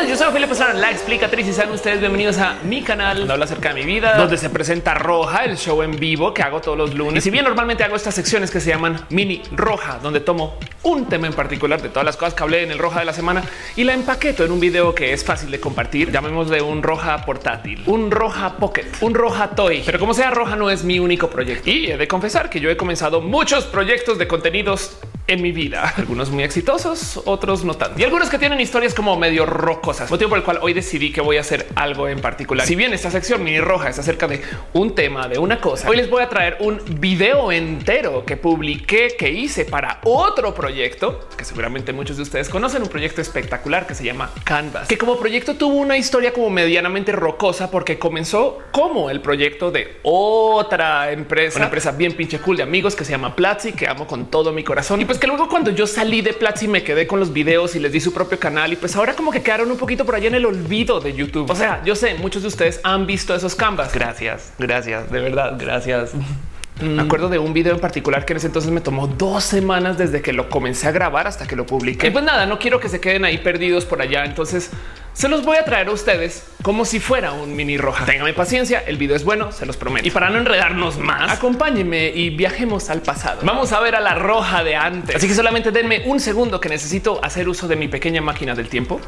tal? Yo soy Felipe Pastrana, la explicatriz y sean ustedes bienvenidos a mi canal donde hablo acerca de mi vida, donde se presenta Roja, el show en vivo que hago todos los lunes. Y si bien normalmente hago estas secciones que se llaman mini Roja, donde tomo un tema en particular de todas las cosas que hablé en el Roja de la semana y la empaqueto en un video que es fácil de compartir, llamemos de un Roja portátil, un Roja Pocket, un Roja Toy. Pero como sea, Roja no es mi único proyecto. Y he de confesar que yo he comenzado muchos proyectos de contenidos en mi vida, algunos muy exitosos, otros no tanto, y algunos que tienen historias como medio rocosas, motivo por el cual hoy decidí que voy a hacer algo en particular. Si bien esta sección mini roja es acerca de un tema, de una cosa, hoy les voy a traer un video entero que publiqué, que hice para otro proyecto que seguramente muchos de ustedes conocen, un proyecto espectacular que se llama Canvas, que como proyecto tuvo una historia como medianamente rocosa porque comenzó como el proyecto de otra empresa, una empresa bien pinche cool de amigos que se llama Platzi, que amo con todo mi corazón. Y pues que luego cuando yo salí de Platzi me quedé con los videos y les di su propio canal y pues ahora como que quedaron un poquito por allá en el olvido de YouTube. O sea, yo sé, muchos de ustedes han visto esos canvas. Gracias, gracias, de verdad, gracias. Me acuerdo de un video en particular que en ese entonces me tomó dos semanas desde que lo comencé a grabar hasta que lo publiqué. Y pues nada, no quiero que se queden ahí perdidos por allá. Entonces se los voy a traer a ustedes como si fuera un mini roja. Ténganme paciencia, el video es bueno, se los prometo. Y para no enredarnos más, acompáñenme y viajemos al pasado. Vamos a ver a la roja de antes. Así que solamente denme un segundo que necesito hacer uso de mi pequeña máquina del tiempo.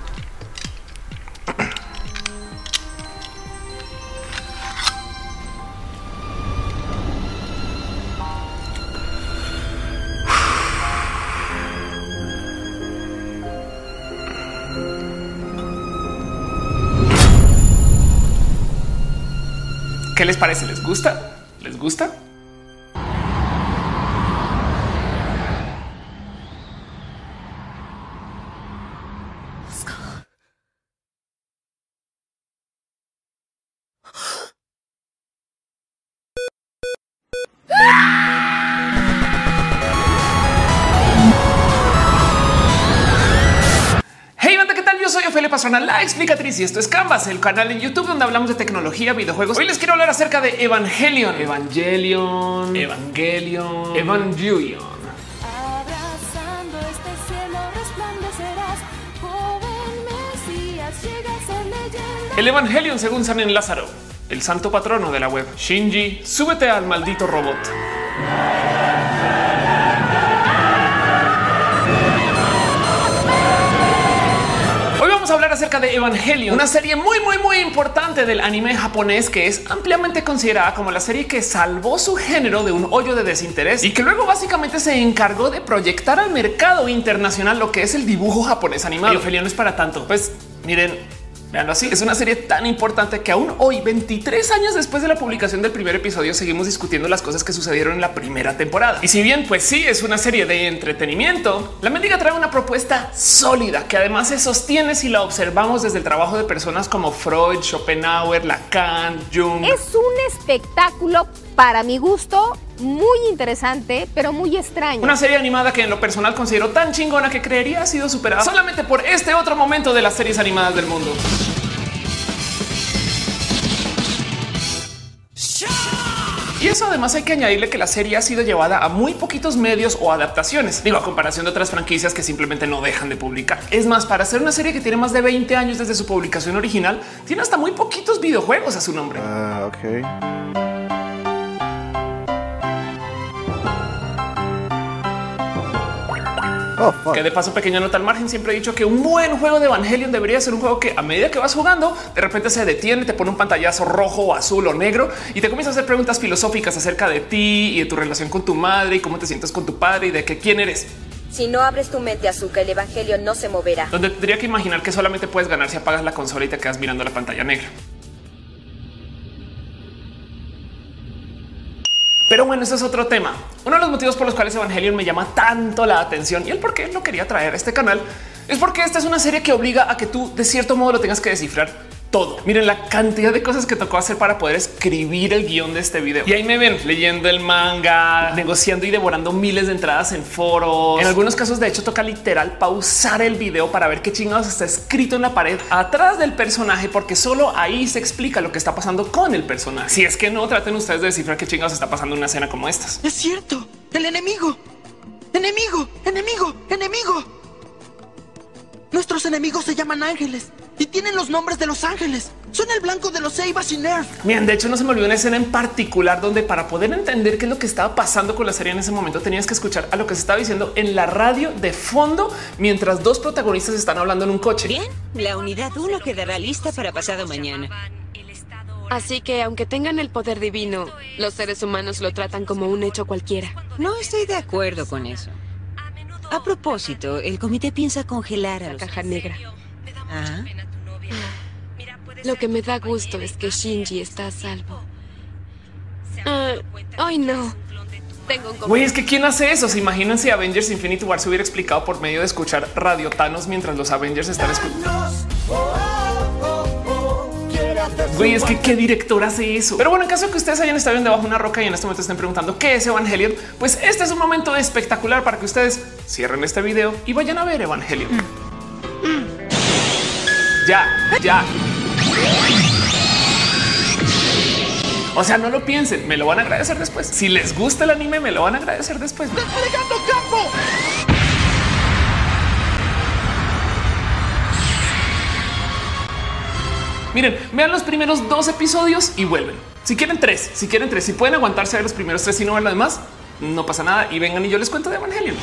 ¿Qué les parece? ¿Les gusta? ¿Les gusta? La explicatriz, y esto es Canvas, el canal en YouTube donde hablamos de tecnología, videojuegos. Hoy les quiero hablar acerca de Evangelion, Evangelion, Evangelion, Evangelion. Abrazando este cielo resplandecerás, joven Mesías, llega a ser leyenda. El Evangelion, según San en Lázaro, el santo patrono de la web. Shinji, súbete al maldito robot. A hablar acerca de Evangelion, una serie muy, muy, muy importante del anime japonés que es ampliamente considerada como la serie que salvó su género de un hoyo de desinterés y que luego básicamente se encargó de proyectar al mercado internacional lo que es el dibujo japonés animado. Evangelion no es para tanto. Pues miren, Veanlo así, es una serie tan importante que aún hoy, 23 años después de la publicación del primer episodio, seguimos discutiendo las cosas que sucedieron en la primera temporada. Y si bien, pues sí, es una serie de entretenimiento, la mendiga trae una propuesta sólida que además se sostiene si la observamos desde el trabajo de personas como Freud, Schopenhauer, Lacan, Jung. Es un espectáculo para mi gusto muy interesante, pero muy extraño. Una serie animada que en lo personal considero tan chingona que creería ha sido superada solamente por este otro momento de las series animadas del mundo. Y eso además hay que añadirle que la serie ha sido llevada a muy poquitos medios o adaptaciones. Digo, a comparación de otras franquicias que simplemente no dejan de publicar. Es más, para hacer una serie que tiene más de 20 años desde su publicación original, tiene hasta muy poquitos videojuegos a su nombre. Ah, ok. Oh. Que de paso, pequeña nota al margen, siempre he dicho que un buen juego de Evangelion debería ser un juego que a medida que vas jugando, de repente se detiene, te pone un pantallazo rojo o azul o negro y te comienza a hacer preguntas filosóficas acerca de ti y de tu relación con tu madre y cómo te sientes con tu padre y de que quién eres. Si no abres tu mente, Azúcar, el evangelio no se moverá. Donde tendría que imaginar que solamente puedes ganar si apagas la consola y te quedas mirando la pantalla negra. Pero bueno, ese es otro tema. Uno de los motivos por los cuales Evangelion me llama tanto la atención y el por qué lo quería traer a este canal es porque esta es una serie que obliga a que tú de cierto modo lo tengas que descifrar todo. Miren la cantidad de cosas que tocó hacer para poder escribir el guion de este video. Y ahí me ven leyendo el manga, negociando y devorando miles de entradas en foros. En algunos casos, de hecho, toca literal pausar el video para ver qué chingados está escrito en la pared atrás del personaje, porque solo ahí se explica lo que está pasando con el personaje. Si es que no, traten ustedes de descifrar qué chingados está pasando en una escena como estas. Es cierto, el enemigo. Enemigo, enemigo, enemigo. Nuestros enemigos se llaman ángeles tienen los nombres de los ángeles. Son el blanco de los Eivas y Nerf. Miren, de hecho no se me olvidó una escena en particular donde para poder entender qué es lo que estaba pasando con la serie en ese momento tenías que escuchar a lo que se estaba diciendo en la radio de fondo mientras dos protagonistas están hablando en un coche. Bien, la unidad 1 quedará lista para pasado mañana. Así que aunque tengan el poder divino, los seres humanos lo tratan como un hecho cualquiera. No estoy de acuerdo con eso. A propósito, el comité piensa congelar a La caja negra. Ah, Lo que me da gusto es que Shinji está a salvo. Ah, ay no. Tengo un Güey, es que quién hace eso? ¿Se imaginan si Avengers Infinity War se hubiera explicado por medio de escuchar Radio Thanos mientras los Avengers están escuchando? Güey, es que qué director hace eso. Pero bueno, en caso de que ustedes hayan estado bien debajo de una roca y en este momento estén preguntando qué es Evangelion, pues este es un momento espectacular para que ustedes cierren este video y vayan a ver Evangelion. Ya, ya. O sea, no lo piensen, me lo van a agradecer después. Si les gusta el anime, me lo van a agradecer después. Miren, vean los primeros dos episodios y vuelven. Si quieren tres, si quieren tres, si pueden aguantarse a ver los primeros tres y no ver lo demás, no pasa nada. Y vengan y yo les cuento de Evangelion.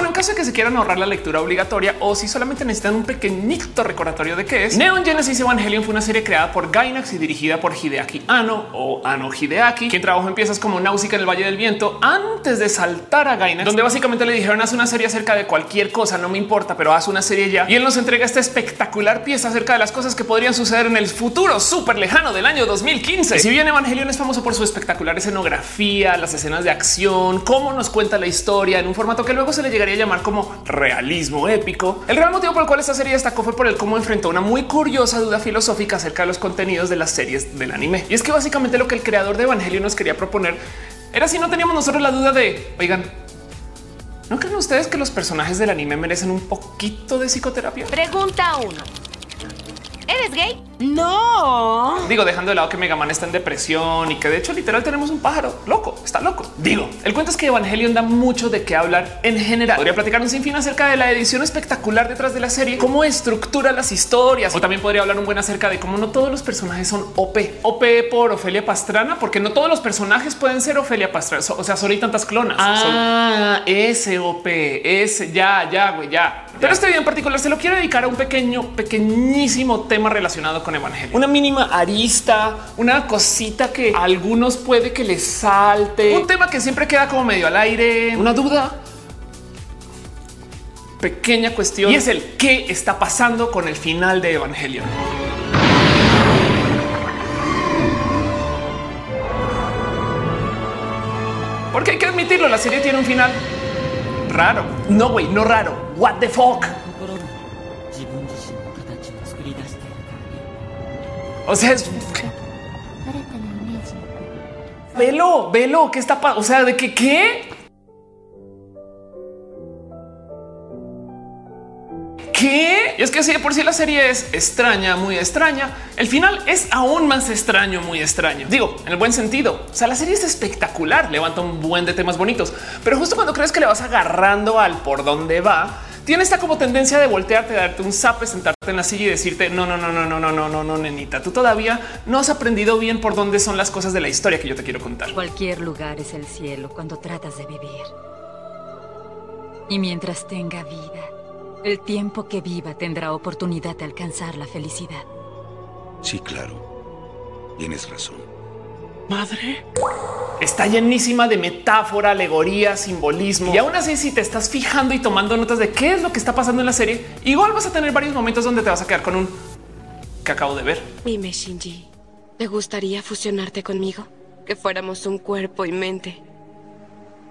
when caso de que se quieran ahorrar la lectura obligatoria o si solamente necesitan un pequeñito recordatorio de qué es, Neon Genesis Evangelion fue una serie creada por Gainax y dirigida por Hideaki Anno o Anno Hideaki, quien trabajó en piezas como Náusica en el Valle del Viento antes de saltar a Gainax, donde básicamente le dijeron haz una serie acerca de cualquier cosa, no me importa, pero haz una serie ya. Y él nos entrega esta espectacular pieza acerca de las cosas que podrían suceder en el futuro súper lejano del año 2015. Y si bien Evangelion es famoso por su espectacular escenografía, las escenas de acción, cómo nos cuenta la historia en un formato que luego se le llegaría a llamar como realismo épico. El real motivo por el cual esta serie destacó fue por el cómo enfrentó una muy curiosa duda filosófica acerca de los contenidos de las series del anime. Y es que básicamente lo que el creador de Evangelion nos quería proponer era si no teníamos nosotros la duda de, oigan, ¿no creen ustedes que los personajes del anime merecen un poquito de psicoterapia? Pregunta uno. ¿Eres gay? no. Digo, dejando de lado que Mega Man está en depresión y que de hecho literal tenemos un pájaro loco, está loco. Digo, el cuento es que Evangelion da mucho de qué hablar en general. Podría platicar un sinfín acerca de la edición espectacular detrás de la serie, cómo estructura las historias, o también podría hablar un buen acerca de cómo no todos los personajes son OP. OP por Ofelia Pastrana, porque no todos los personajes pueden ser Ofelia Pastrana. O sea, solo hay tantas clonas. Ah, ese OP, ese ya, ya, güey, ya. Pero este video en particular se lo quiero dedicar a un pequeño, pequeñísimo tema relacionado con Evangelio. Una mínima arista, una cosita que a algunos puede que les salte. Un tema que siempre queda como medio al aire, una duda. Pequeña cuestión y es el qué está pasando con el final de Evangelion. Porque hay que admitirlo, la serie tiene un final raro. No, güey, no raro. What the fuck? O sea, es velo, velo, ¿qué está pasando? O sea, de que qué? ¿Qué? Y es que si de por sí la serie es extraña, muy extraña, el final es aún más extraño, muy extraño. Digo, en el buen sentido. O sea, la serie es espectacular, levanta un buen de temas bonitos, pero justo cuando crees que le vas agarrando al por dónde va, tiene esta como tendencia de voltearte, darte un zape, sentarte en la silla y decirte no, no, no, no, no, no, no, no, no, nenita. Tú todavía no has aprendido bien por dónde son las cosas de la historia que yo te quiero contar. Cualquier lugar es el cielo cuando tratas de vivir. Y mientras tenga vida, el tiempo que viva tendrá oportunidad de alcanzar la felicidad. Sí, claro. Tienes razón. Madre. Está llenísima de metáfora, alegoría, simbolismo. Y aún así, si te estás fijando y tomando notas de qué es lo que está pasando en la serie, igual vas a tener varios momentos donde te vas a quedar con un que acabo de ver. Dime, Shinji, ¿te gustaría fusionarte conmigo? Que fuéramos un cuerpo y mente.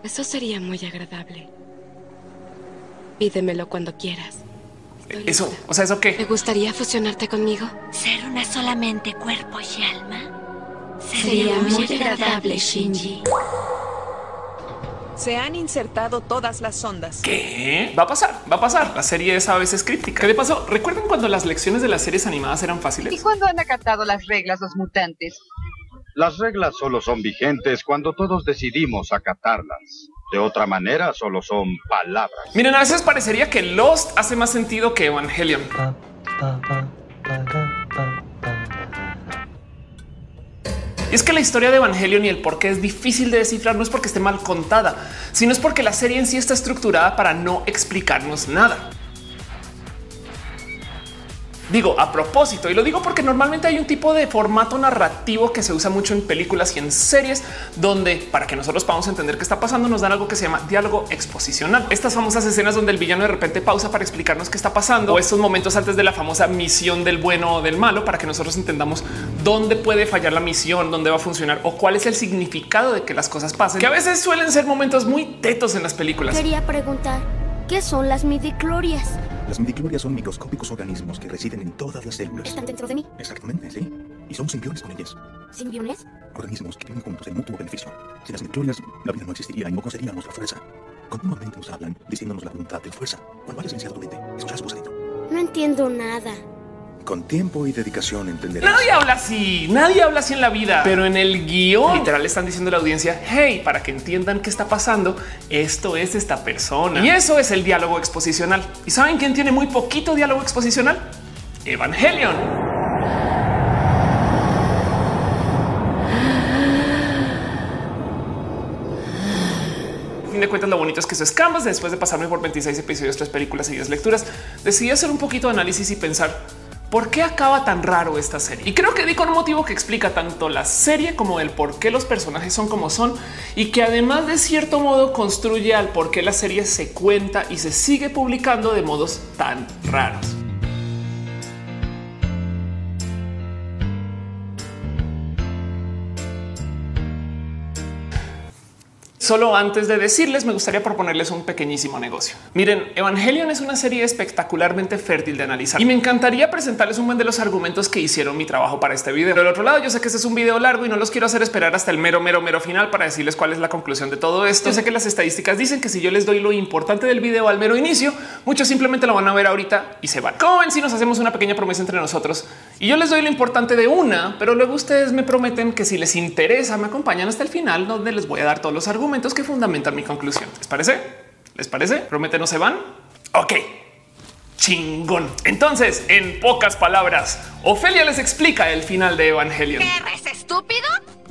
Eso sería muy agradable. Pídemelo cuando quieras. Estoy Eso, lista. o sea, eso ¿Te qué? gustaría fusionarte conmigo? ¿Ser una solamente cuerpo y alma? Sería muy agradable, Shinji. Se han insertado todas las sondas. ¿Qué va a pasar? Va a pasar. La serie es a veces críptica. ¿Qué de paso? ¿Recuerdan cuando las lecciones de las series animadas eran ¿Y fáciles? cuando han acatado las reglas los mutantes? Las reglas solo son vigentes cuando todos decidimos acatarlas. De otra manera, solo son palabras. Miren, a veces parecería que Lost hace más sentido que Evangelion. Y es que la historia de Evangelion y el por qué es difícil de descifrar no es porque esté mal contada, sino es porque la serie en sí está estructurada para no explicarnos nada. Digo a propósito, y lo digo porque normalmente hay un tipo de formato narrativo que se usa mucho en películas y en series, donde para que nosotros podamos entender qué está pasando, nos dan algo que se llama diálogo exposicional. Estas famosas escenas donde el villano de repente pausa para explicarnos qué está pasando, o estos momentos antes de la famosa misión del bueno o del malo, para que nosotros entendamos dónde puede fallar la misión, dónde va a funcionar o cuál es el significado de que las cosas pasen, que a veces suelen ser momentos muy tetos en las películas. Quería preguntar, ¿qué son las midichlorias? Las midichlorias son microscópicos organismos que residen en todas las células. ¿Están dentro de mí? Exactamente, sí. Y somos simbiontes con ellas. ¿Simbiones? Organismos que viven juntos en mutuo beneficio. Sin las midichlorias, la vida no existiría y no conocería nuestra fuerza. Continuamente nos hablan, diciéndonos la voluntad de fuerza. Cuando hayas iniciado tu mente, escucharás voz adentro. No entiendo nada. Con tiempo y dedicación entenderás. Nadie habla así, nadie habla así en la vida, pero en el guion literal le están diciendo a la audiencia, hey, para que entiendan qué está pasando, esto es esta persona. Y eso es el diálogo exposicional. ¿Y saben quién tiene muy poquito diálogo exposicional? Evangelion. A fin de cuentas, lo bonito es que eso es Canvas. Después de pasarme por 26 episodios, tres películas y 10 lecturas, decidí hacer un poquito de análisis y pensar ¿Por qué acaba tan raro esta serie? Y creo que di con un motivo que explica tanto la serie como el por qué los personajes son como son y que además de cierto modo construye al por qué la serie se cuenta y se sigue publicando de modos tan raros. Solo antes de decirles, me gustaría proponerles un pequeñísimo negocio. Miren, Evangelion es una serie espectacularmente fértil de analizar y me encantaría presentarles un buen de los argumentos que hicieron mi trabajo para este video. Del otro lado, yo sé que este es un video largo y no los quiero hacer esperar hasta el mero, mero, mero final para decirles cuál es la conclusión de todo esto. Yo sé que las estadísticas dicen que si yo les doy lo importante del video al mero inicio, muchos simplemente lo van a ver ahorita y se van. Como ven, si nos hacemos una pequeña promesa entre nosotros y yo les doy lo importante de una, pero luego ustedes me prometen que si les interesa, me acompañan hasta el final, donde les voy a dar todos los argumentos que fundamentan mi conclusión. ¿Les parece? ¿Les parece? Promete no se van. Ok. Chingón. Entonces, en pocas palabras, Ofelia les explica el final de Evangelion. ¿Eres estúpido?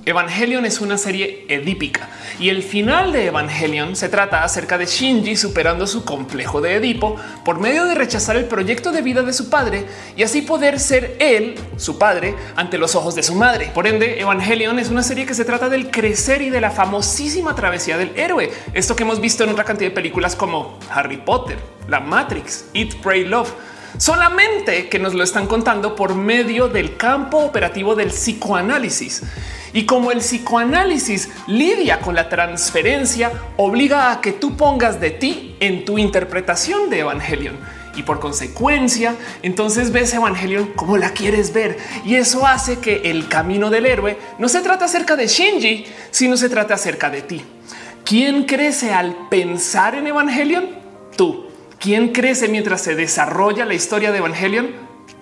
Evangelion es una serie edípica y el final de Evangelion se trata acerca de Shinji superando su complejo de Edipo por medio de rechazar el proyecto de vida de su padre y así poder ser él, su padre, ante los ojos de su madre. Por ende, Evangelion es una serie que se trata del crecer y de la famosísima travesía del héroe. Esto que hemos visto en otra cantidad de películas como Harry Potter, La Matrix, Eat, Pray, Love solamente que nos lo están contando por medio del campo operativo del psicoanálisis. Y como el psicoanálisis lidia con la transferencia, obliga a que tú pongas de ti en tu interpretación de Evangelion. Y por consecuencia, entonces ves Evangelion como la quieres ver. Y eso hace que el camino del héroe no se trata acerca de Shinji, sino se trata acerca de ti. ¿Quién crece al pensar en Evangelion? Tú. ¿Quién crece mientras se desarrolla la historia de Evangelion?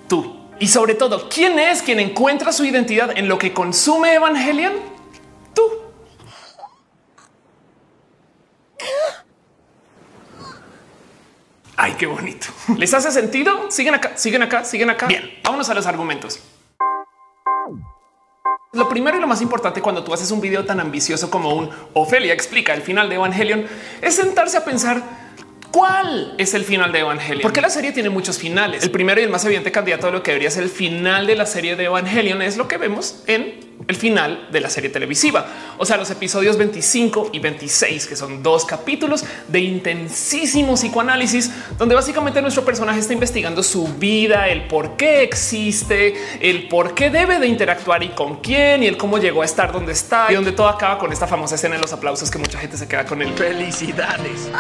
Tú. Y sobre todo, ¿quién es quien encuentra su identidad en lo que consume Evangelion? Tú. Ay, qué bonito. ¿Les hace sentido? Siguen acá, siguen acá, siguen acá. Bien, vámonos a los argumentos. Lo primero y lo más importante cuando tú haces un video tan ambicioso como un Ofelia explica el final de Evangelion es sentarse a pensar ¿Cuál es el final de Evangelion? Porque la serie tiene muchos finales. El primero y el más evidente candidato a lo que debería ser el final de la serie de Evangelion es lo que vemos en el final de la serie televisiva. O sea, los episodios 25 y 26, que son dos capítulos de intensísimo psicoanálisis, donde básicamente nuestro personaje está investigando su vida, el por qué existe, el por qué debe de interactuar y con quién y el cómo llegó a estar donde está y donde todo acaba con esta famosa escena de los aplausos que mucha gente se queda con el felicidades.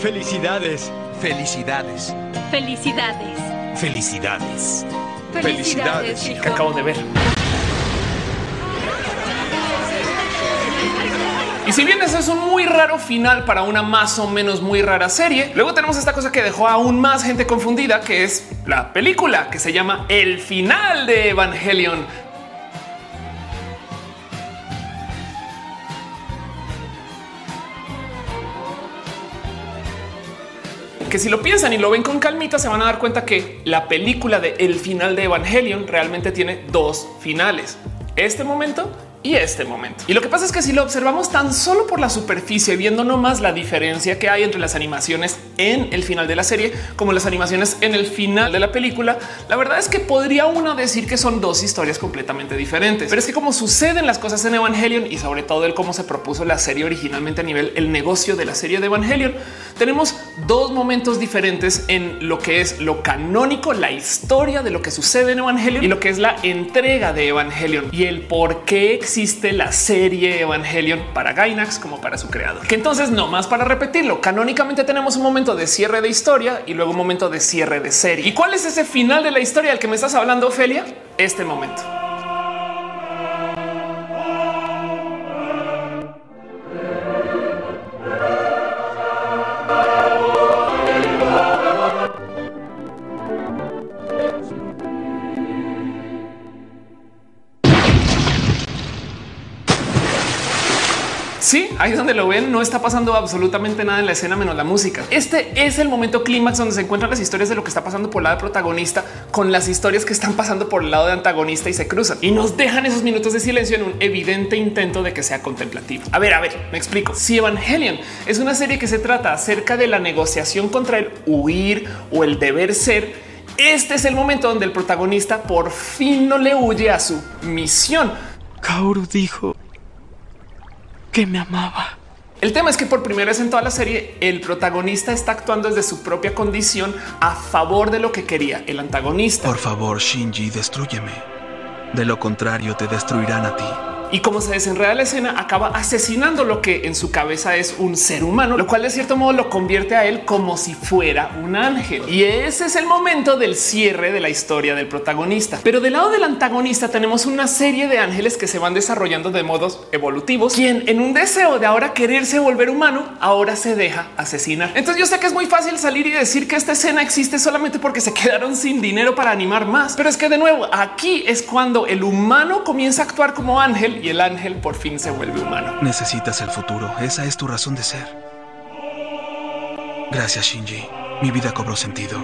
Felicidades. Felicidades. Felicidades. Felicidades. Felicidades, que acabo de ver. Si bien eso es un muy raro final para una más o menos muy rara serie, luego tenemos esta cosa que dejó aún más gente confundida, que es la película que se llama El final de Evangelion. que si lo piensan y lo ven con calmita, se van a dar cuenta que la película de El final de Evangelion realmente tiene dos finales. Este momento y este momento. Y lo que pasa es que si lo observamos tan solo por la superficie, viendo nomás la diferencia que hay entre las animaciones en el final de la serie como las animaciones en el final de la película, la verdad es que podría uno decir que son dos historias completamente diferentes. Pero es que como suceden las cosas en Evangelion y sobre todo el cómo se propuso la serie originalmente a nivel el negocio de la serie de Evangelion, tenemos dos momentos diferentes en lo que es lo canónico, la historia de lo que sucede en Evangelion y lo que es la entrega de Evangelion y el por qué existe la serie Evangelion para Gainax como para su creador. Que entonces no más para repetirlo, canónicamente tenemos un momento de cierre de historia y luego un momento de cierre de serie. ¿Y cuál es ese final de la historia al que me estás hablando, Ophelia? Este momento. Ahí donde lo ven, no está pasando absolutamente nada en la escena menos la música. Este es el momento clímax donde se encuentran las historias de lo que está pasando por el lado protagonista con las historias que están pasando por el lado de antagonista y se cruzan y nos dejan esos minutos de silencio en un evidente intento de que sea contemplativo. A ver, a ver, me explico. Si Evangelion es una serie que se trata acerca de la negociación contra el huir o el deber ser, este es el momento donde el protagonista por fin no le huye a su misión. Kaoru dijo que me amaba. El tema es que por primera vez en toda la serie, el protagonista está actuando desde su propia condición a favor de lo que quería el antagonista. Por favor, Shinji, destruyeme. De lo contrario, te destruirán a ti. Y como se desenreda la escena, acaba asesinando lo que en su cabeza es un ser humano, lo cual de cierto modo lo convierte a él como si fuera un ángel. Y ese es el momento del cierre de la historia del protagonista. Pero del lado del antagonista tenemos una serie de ángeles que se van desarrollando de modos evolutivos, quien en un deseo de ahora quererse volver humano, ahora se deja asesinar. Entonces yo sé que es muy fácil salir y decir que esta escena existe solamente porque se quedaron sin dinero para animar más. Pero es que de nuevo, aquí es cuando el humano comienza a actuar como ángel y el ángel por fin se vuelve humano. Necesitas el futuro. Esa es tu razón de ser. Gracias, Shinji. Mi vida cobró sentido.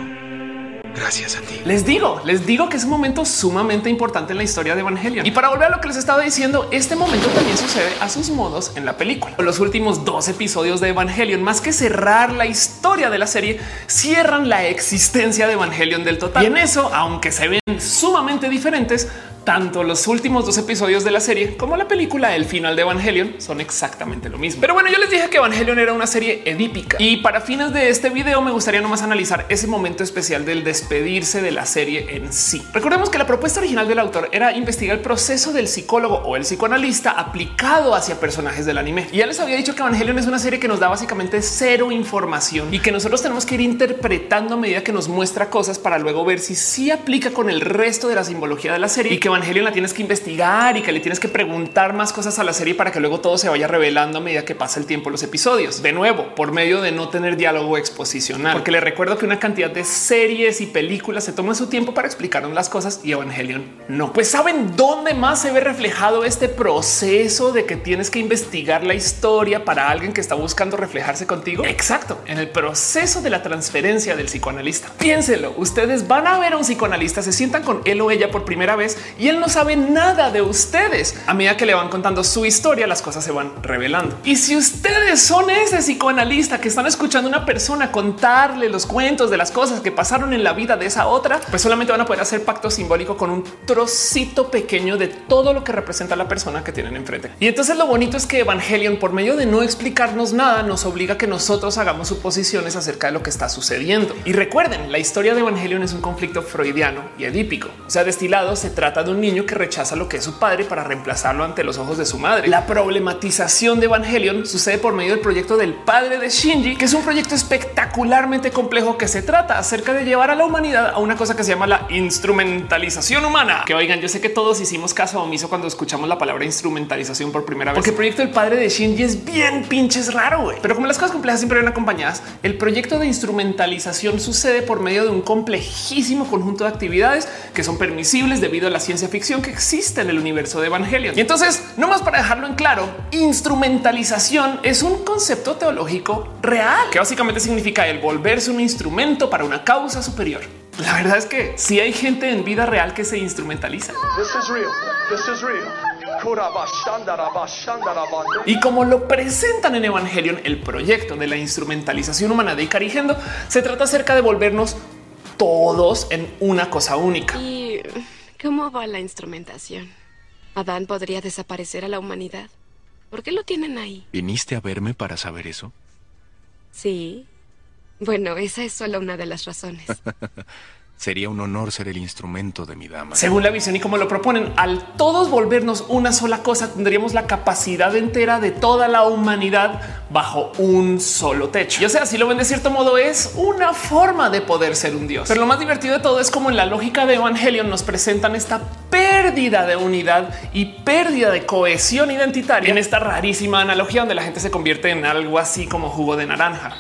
Gracias a ti. Les digo, les digo que es un momento sumamente importante en la historia de Evangelion. Y para volver a lo que les estaba diciendo, este momento también sucede a sus modos en la película. Los últimos dos episodios de Evangelion, más que cerrar la historia de la serie, cierran la existencia de Evangelion del total. Y en eso, aunque se ven sumamente diferentes, tanto los últimos dos episodios de la serie como la película El final de Evangelion son exactamente lo mismo. Pero bueno, yo les dije que Evangelion era una serie edípica y para fines de este video me gustaría nomás analizar ese momento especial del despedirse de la serie en sí. Recordemos que la propuesta original del autor era investigar el proceso del psicólogo o el psicoanalista aplicado hacia personajes del anime. Y ya les había dicho que Evangelion es una serie que nos da básicamente cero información y que nosotros tenemos que ir interpretando a medida que nos muestra cosas para luego ver si sí aplica con el resto de la simbología de la serie y que Evangelion la tienes que investigar y que le tienes que preguntar más cosas a la serie para que luego todo se vaya revelando a medida que pasa el tiempo los episodios. De nuevo, por medio de no tener diálogo exposicional, porque le recuerdo que una cantidad de series y películas se toman su tiempo para explicarnos las cosas y Evangelion no. Pues saben dónde más se ve reflejado este proceso de que tienes que investigar la historia para alguien que está buscando reflejarse contigo. Exacto, en el proceso de la transferencia del psicoanalista. Piénselo, ustedes van a ver a un psicoanalista, se sientan con él o ella por primera vez y él no sabe nada de ustedes. A medida que le van contando su historia, las cosas se van revelando. Y si ustedes son ese psicoanalista que están escuchando a una persona contarle los cuentos de las cosas que pasaron en la vida de esa otra, pues solamente van a poder hacer pacto simbólico con un trocito pequeño de todo lo que representa la persona que tienen enfrente. Y entonces lo bonito es que Evangelion, por medio de no explicarnos nada, nos obliga a que nosotros hagamos suposiciones acerca de lo que está sucediendo. Y recuerden, la historia de Evangelion es un conflicto freudiano y edípico. O sea, destilado se trata de un niño que rechaza lo que es su padre para reemplazarlo ante los ojos de su madre. La problematización de Evangelion sucede por medio del proyecto del padre de Shinji, que es un proyecto espectacularmente complejo que se trata acerca de llevar a la humanidad a una cosa que se llama la instrumentalización humana. Que oigan, yo sé que todos hicimos caso omiso cuando escuchamos la palabra instrumentalización por primera vez, porque el proyecto del padre de Shinji es bien pinches raro, güey. Pero como las cosas complejas siempre vienen acompañadas, el proyecto de instrumentalización sucede por medio de un complejísimo conjunto de actividades que son permisibles debido a la ciencia ciencia ficción que existe en el universo de Evangelion. Y entonces, no más para dejarlo en claro, instrumentalización es un concepto teológico real que básicamente significa el volverse un instrumento para una causa superior. La verdad es que si hay gente en vida real que se instrumentaliza. Y como lo presentan en Evangelion, el proyecto de la instrumentalización humana de Ikari Gendo se trata acerca de volvernos todos en una cosa única. ¿Y cómo va la instrumentación? ¿Adán podría desaparecer a la humanidad? ¿Por qué lo tienen ahí? ¿Viniste a verme para saber eso? Sí. Bueno, esa es solo una de las razones. Sería un honor ser el instrumento de mi dama. Según la visión y como lo proponen, al todos volvernos una sola cosa, tendríamos la capacidad entera de toda la humanidad bajo un solo techo. Yo sé, así lo ven de cierto modo, es una forma de poder ser un dios. Pero lo más divertido de todo es como en la lógica de Evangelion nos presentan esta pérdida de unidad y pérdida de cohesión identitaria en esta rarísima analogía donde la gente se convierte en algo así como jugo de naranja.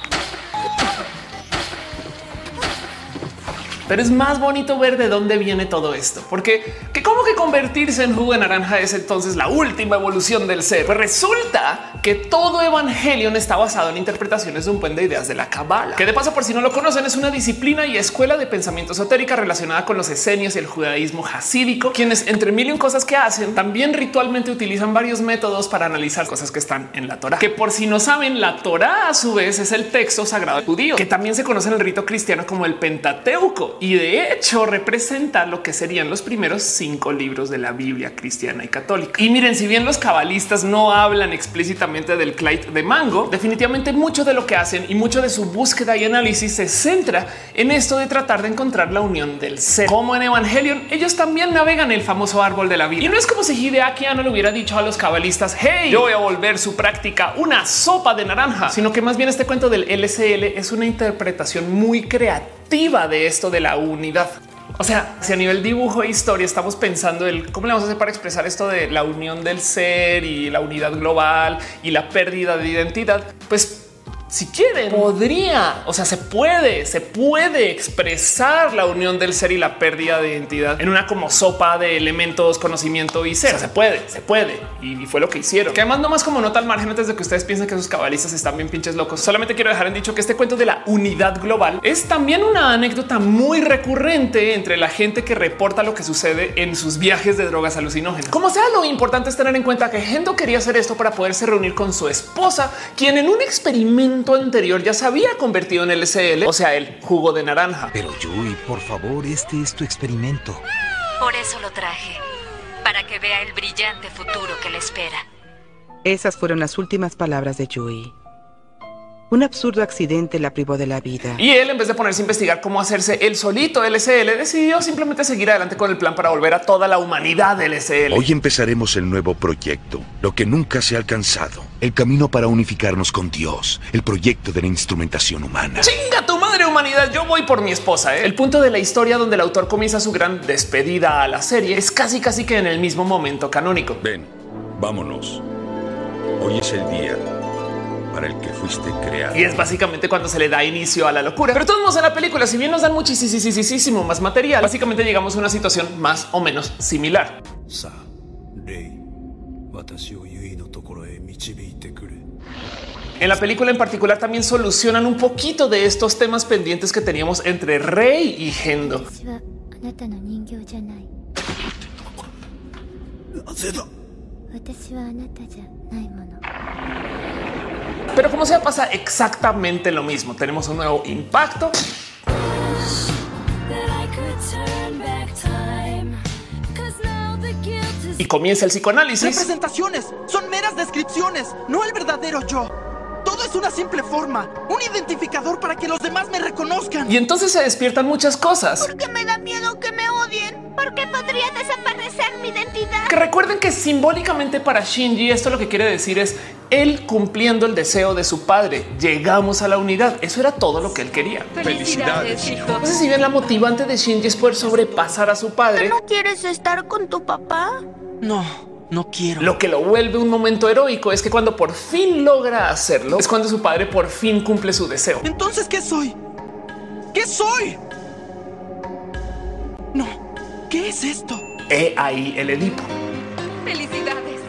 Pero es más bonito ver de dónde viene todo esto, porque que como que convertirse en jugo de naranja es entonces la última evolución del ser. Pues resulta que todo Evangelion está basado en interpretaciones de un buen de ideas de la Kabbalah, que de paso por si no lo conocen es una disciplina y escuela de pensamiento esotérica relacionada con los esenios y el judaísmo hasídico, quienes entre mil y un cosas que hacen también ritualmente utilizan varios métodos para analizar cosas que están en la Torah. Que por si no saben, la Torah a su vez es el texto sagrado judío, que también se conoce en el rito cristiano como el Pentateuco y de hecho representa lo que serían los primeros cinco libros de la Biblia cristiana y católica. Y miren, si bien los cabalistas no hablan explícitamente del Clyde de Mango, definitivamente mucho de lo que hacen y mucho de su búsqueda y análisis se centra en esto de tratar de encontrar la unión del ser. Como en Evangelion, ellos también navegan el famoso árbol de la vida. Y no es como si Hideaki Anno le hubiera dicho a los cabalistas, hey, yo voy a volver su práctica una sopa de naranja, sino que más bien este cuento del LCL es una interpretación muy creativa de esto de la unidad. O sea, si a nivel dibujo e historia estamos pensando el cómo le vamos a hacer para expresar esto de la unión del ser y la unidad global y la pérdida de identidad, pues si quieren, podría, o sea, se puede, se puede expresar la unión del ser y la pérdida de identidad en una como sopa de elementos, conocimiento y ser. O sea, se puede, se puede. Y fue lo que hicieron. Que además no más como nota al margen antes de que ustedes piensen que sus cabalistas están bien pinches locos. Solamente quiero dejar en dicho que este cuento de la unidad global es también una anécdota muy recurrente entre la gente que reporta lo que sucede en sus viajes de drogas alucinógenas. Como sea, lo importante es tener en cuenta que Gendo quería hacer esto para poderse reunir con su esposa, quien en un experimento anterior ya se había convertido en LCL, o sea, el jugo de naranja. Pero Yui, por favor, este es tu experimento. Por eso lo traje, para que vea el brillante futuro que le espera. Esas fueron las últimas palabras de Yui. Un absurdo accidente la privó de la vida. Y él, en vez de ponerse a investigar cómo hacerse el solito LCL, decidió simplemente seguir adelante con el plan para volver a toda la humanidad LCL. Hoy empezaremos el nuevo proyecto, lo que nunca se ha alcanzado, el camino para unificarnos con Dios, el proyecto de la instrumentación humana. Chinga tu madre humanidad, yo voy por mi esposa. ¿eh? El punto de la historia donde el autor comienza su gran despedida a la serie es casi casi que en el mismo momento canónico. Ven, vámonos. Hoy es el día para el que fuiste creado. Y es básicamente cuando se le da inicio a la locura. Pero todos modos en la película, si bien nos dan muchísimo más material, básicamente llegamos a una situación más o menos similar. En la película en particular también solucionan un poquito de estos temas pendientes que teníamos entre Rey y Gendo. Pero como sea, pasa exactamente lo mismo. Tenemos un nuevo impacto. Y comienza el psicoanálisis. Representaciones son meras descripciones, no el verdadero yo. Todo es una simple forma, un identificador para que los demás me reconozcan. Y entonces se despiertan muchas cosas. Porque me da miedo que me odien. Porque podría desaparecer mi identidad. Que recuerden que simbólicamente para Shinji esto lo que quiere decir es él cumpliendo el deseo de su padre. Llegamos a la unidad. Eso era todo lo que él quería. Felicidades, hijo. Entonces, si bien la motivante de Shinji es poder sobrepasar a su padre, ¿No quieres estar con tu papá? No, no quiero. lo que lo vuelve un momento heroico es que cuando por fin logra hacerlo, es cuando su padre por fin cumple su deseo. Entonces, ¿qué soy? ¿Qué soy? ¿Qué es esto? he ahí el Edipo. Felicidades.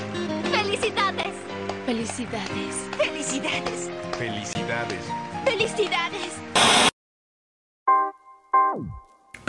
Felicidades. Felicidades. Felicidades. Felicidades. Felicidades.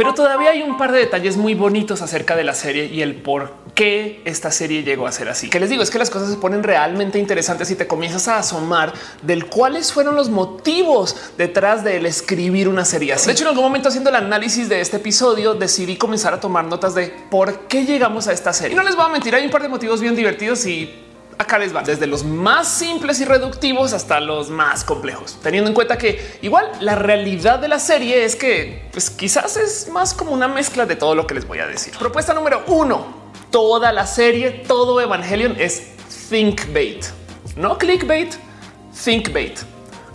Pero todavía hay un par de detalles muy bonitos acerca de la serie y el por qué esta serie llegó a ser así. Que les digo es que las cosas se ponen realmente interesantes y te comienzas a asomar del cuáles fueron los motivos detrás del escribir una serie así. De hecho, en algún momento haciendo el análisis de este episodio decidí comenzar a tomar notas de por qué llegamos a esta serie. Y no les voy a mentir, hay un par de motivos bien divertidos y acá les va. Desde los más simples y reductivos hasta los más complejos, teniendo en cuenta que igual la realidad de la serie es que pues quizás es más como una mezcla de todo lo que les voy a decir. Propuesta número uno, toda la serie, todo Evangelion es thinkbait, no clickbait, thinkbait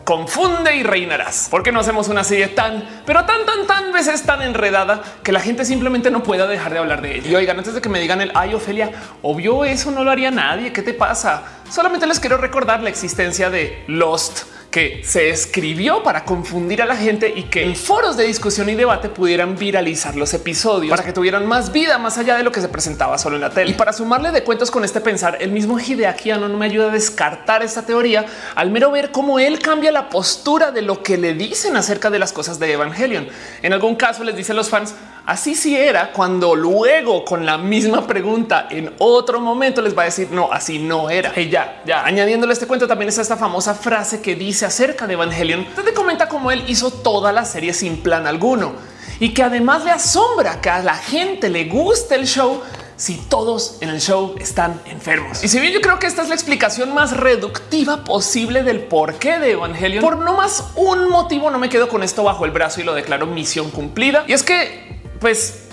confunde y reinarás. ¿Por qué no hacemos una serie tan, pero tan, tan, tan veces tan enredada que la gente simplemente no pueda dejar de hablar de ella? Y oigan, antes de que me digan el ay, Ofelia, obvio eso no lo haría nadie. ¿Qué te pasa? Solamente les quiero recordar la existencia de Lost que se escribió para confundir a la gente y que en foros de discusión y debate pudieran viralizar los episodios para que tuvieran más vida más allá de lo que se presentaba solo en la tele. Y para sumarle de cuentos con este pensar, el mismo Hideaki no me ayuda a descartar esta teoría al mero ver cómo él cambia la postura de lo que le dicen acerca de las cosas de Evangelion. En algún caso les dice a los fans, así sí era cuando luego con la misma pregunta en otro momento les va a decir no, así no era. Y ya, ya añadiéndole este cuento también está esta famosa frase que dice acerca de Evangelion, donde comenta cómo él hizo toda la serie sin plan alguno y que además le asombra que a la gente le guste el show si todos en el show están enfermos. Y si bien yo creo que esta es la explicación más reductiva posible del porqué de Evangelion, por no más un motivo no me quedo con esto bajo el brazo y lo declaro misión cumplida. Y es que, pues,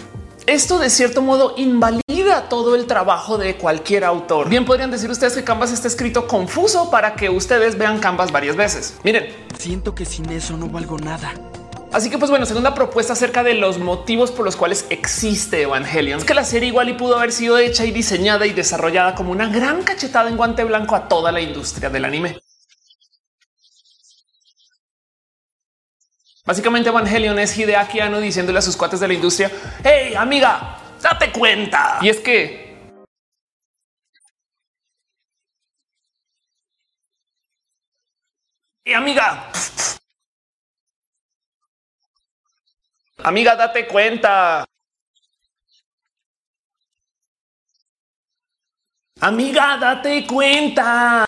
esto de cierto modo invalida todo el trabajo de cualquier autor. Bien podrían decir ustedes que Canvas está escrito confuso para que ustedes vean Canvas varias veces. Miren, Siento que sin eso no valgo nada. Así que, pues bueno, segunda propuesta acerca de los motivos por los cuales existe Evangelion. Es que la serie igual y pudo haber sido hecha y diseñada y desarrollada como una gran cachetada en guante blanco a toda la industria del anime. Básicamente Evangelion es Hideaki Anno diciéndole a sus cuates de la industria, hey amiga, date cuenta. Y es que Y amiga, amiga, date cuenta. Amiga, date cuenta.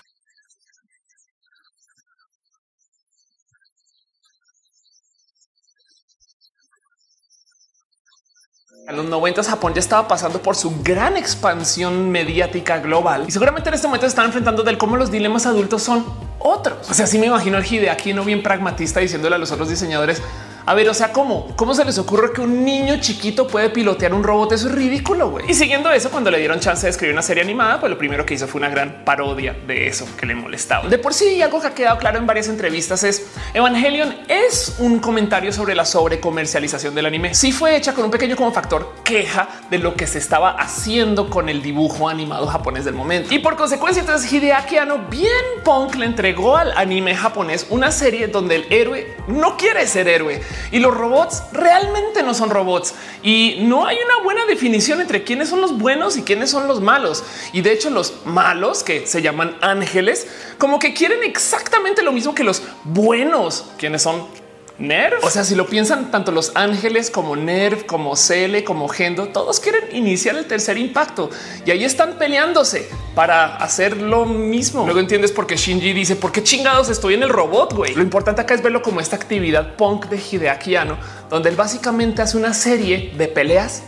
En los 90 Japón ya estaba pasando por su gran expansión mediática global y seguramente en este momento están enfrentando del cómo los dilemas adultos son otros. O sea, así me imagino el Hideaki no bien pragmatista diciéndole a los otros diseñadores, a ver, o sea, ¿cómo? ¿Cómo se les ocurre que un niño chiquito puede pilotear un robot? Eso es ridículo, güey. Y siguiendo eso, cuando le dieron chance de escribir una serie animada, pues lo primero que hizo fue una gran parodia de eso que le molestaba. De por sí, algo que ha quedado claro en varias entrevistas es Evangelion es un comentario sobre la sobrecomercialización del anime. Sí fue hecha con un pequeño como factor queja de lo que se estaba haciendo con el dibujo animado japonés del momento. Y por consecuencia, entonces Hideaki Anno bien punk le entregó al anime japonés una serie donde el héroe no quiere ser héroe y los robots realmente no son robots y no hay una buena definición entre quiénes son los buenos y quiénes son los malos. Y de hecho los malos que se llaman ángeles como que quieren exactamente lo mismo que los buenos, quienes son Nerv. O sea, si lo piensan, tanto los ángeles como Nerv, como Cele, como Gendo, todos quieren iniciar el tercer impacto y ahí están peleándose para hacer lo mismo. Luego entiendes por qué Shinji dice por qué chingados estoy en el robot. güey. Lo importante acá es verlo como esta actividad punk de Hideaki Anno, donde él básicamente hace una serie de peleas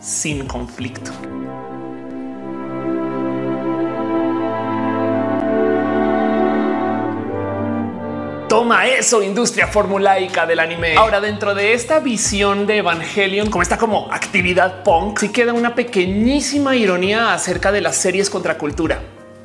sin conflicto. Toma eso, industria formulaica del anime. Ahora, dentro de esta visión de Evangelion, como está como actividad punk, sí queda una pequeñísima ironía acerca de las series contra cultura.